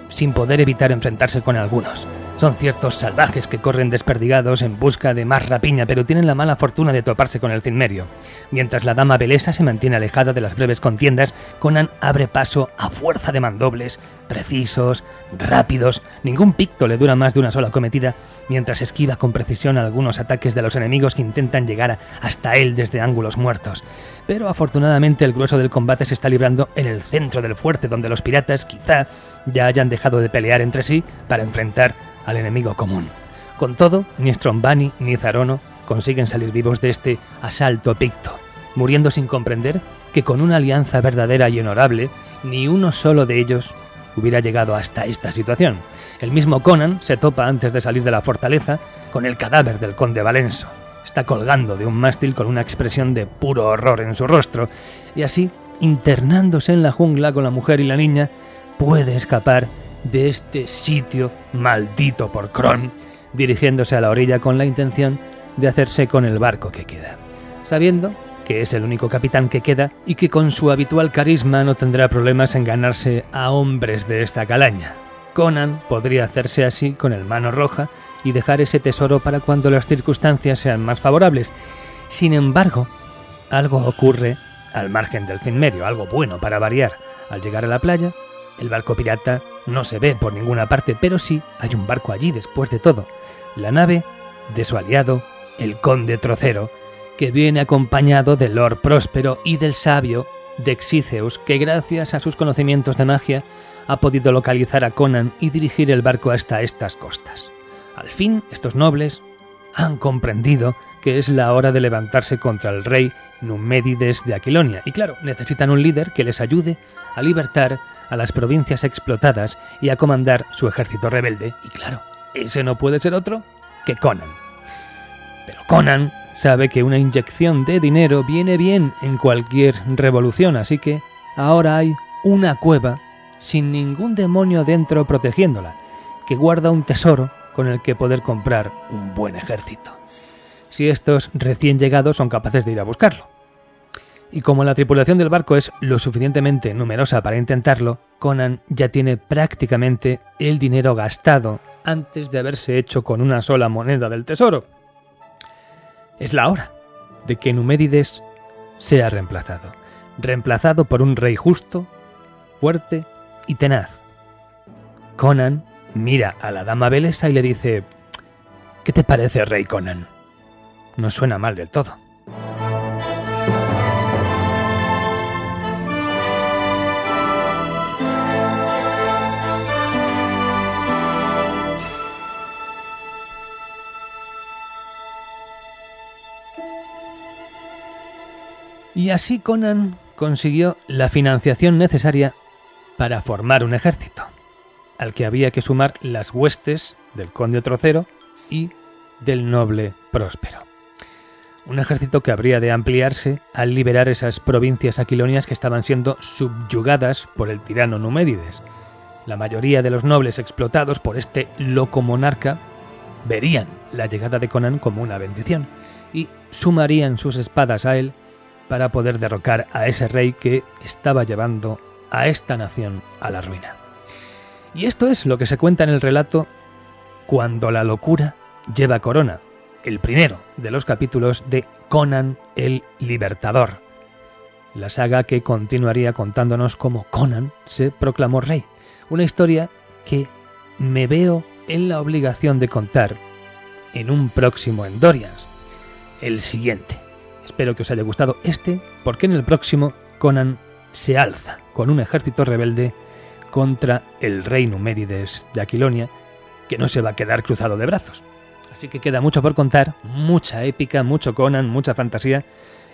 sin poder evitar enfrentarse con algunos. Son ciertos salvajes que corren desperdigados en busca de más rapiña, pero tienen la mala fortuna de toparse con el cinmerio. Mientras la dama Belesa se mantiene alejada de las breves contiendas, Conan abre paso a fuerza de mandobles, precisos, rápidos, ningún picto le dura más de una sola cometida, mientras esquiva con precisión algunos ataques de los enemigos que intentan llegar hasta él desde ángulos muertos. Pero afortunadamente el grueso del combate se está librando en el centro del fuerte, donde los piratas quizá ya hayan dejado de pelear entre sí para enfrentar al enemigo común. Con todo, ni Strombani ni Zarono consiguen salir vivos de este asalto picto, muriendo sin comprender que con una alianza verdadera y honorable, ni uno solo de ellos hubiera llegado hasta esta situación. El mismo Conan se topa antes de salir de la fortaleza con el cadáver del conde Valenso. Está colgando de un mástil con una expresión de puro horror en su rostro, y así, internándose en la jungla con la mujer y la niña, puede escapar de este sitio maldito por Kron, dirigiéndose a la orilla con la intención de hacerse con el barco que queda, sabiendo que es el único capitán que queda y que con su habitual carisma no tendrá problemas en ganarse a hombres de esta calaña. Conan podría hacerse así con el mano roja y dejar ese tesoro para cuando las circunstancias sean más favorables. Sin embargo, algo ocurre al margen del medio, algo bueno para variar. Al llegar a la playa, el barco pirata no se ve por ninguna parte, pero sí hay un barco allí después de todo. La nave de su aliado, el conde trocero, que viene acompañado del Lord Próspero y del sabio Dexiceus, que gracias a sus conocimientos de magia ha podido localizar a Conan y dirigir el barco hasta estas costas. Al fin, estos nobles han comprendido que es la hora de levantarse contra el rey Numédides de Aquilonia, y claro, necesitan un líder que les ayude a libertar a las provincias explotadas y a comandar su ejército rebelde. Y claro, ese no puede ser otro que Conan. Pero Conan sabe que una inyección de dinero viene bien en cualquier revolución, así que ahora hay una cueva sin ningún demonio dentro protegiéndola, que guarda un tesoro con el que poder comprar un buen ejército. si estos recién llegados son capaces de ir a buscarlo. Y como la tripulación del barco es lo suficientemente numerosa para intentarlo, Conan ya tiene prácticamente el dinero gastado antes de haberse hecho con una sola moneda del tesoro. Es la hora de que Numédides sea reemplazado, reemplazado por un rey justo, fuerte y tenaz. Conan mira a la dama Belesa y le dice, ¿Qué te parece, rey Conan? No suena mal del todo. Y así Conan consiguió la financiación necesaria para formar un ejército, al que había que sumar las huestes del conde Trocero y del noble Próspero. Un ejército que habría de ampliarse al liberar esas provincias aquilonias que estaban siendo subyugadas por el tirano Numédides. La mayoría de los nobles explotados por este loco monarca verían la llegada de Conan como una bendición y sumarían sus espadas a él para poder derrocar a ese rey que estaba llevando a esta nación a la ruina. Y esto es lo que se cuenta en el relato Cuando la locura lleva corona, el primero de los capítulos de Conan el Libertador, la saga que continuaría contándonos cómo Conan se proclamó rey, una historia que me veo en la obligación de contar en un próximo Endorians, el siguiente. Espero que os haya gustado este, porque en el próximo Conan se alza con un ejército rebelde contra el rey Numédides de Aquilonia, que no se va a quedar cruzado de brazos. Así que queda mucho por contar, mucha épica, mucho Conan, mucha fantasía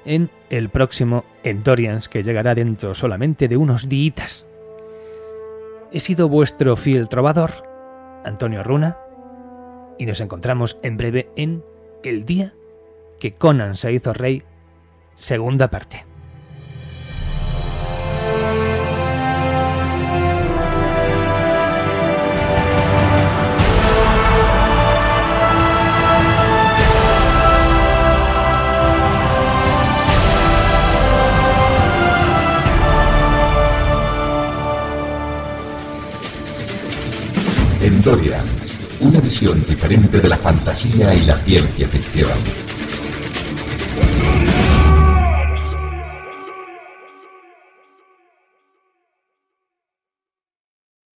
en el próximo Endorians que llegará dentro solamente de unos días. He sido vuestro fiel trovador, Antonio Runa, y nos encontramos en breve en El día que Conan se hizo rey, segunda parte. Endorians, una visión diferente de la fantasía y la ciencia ficción.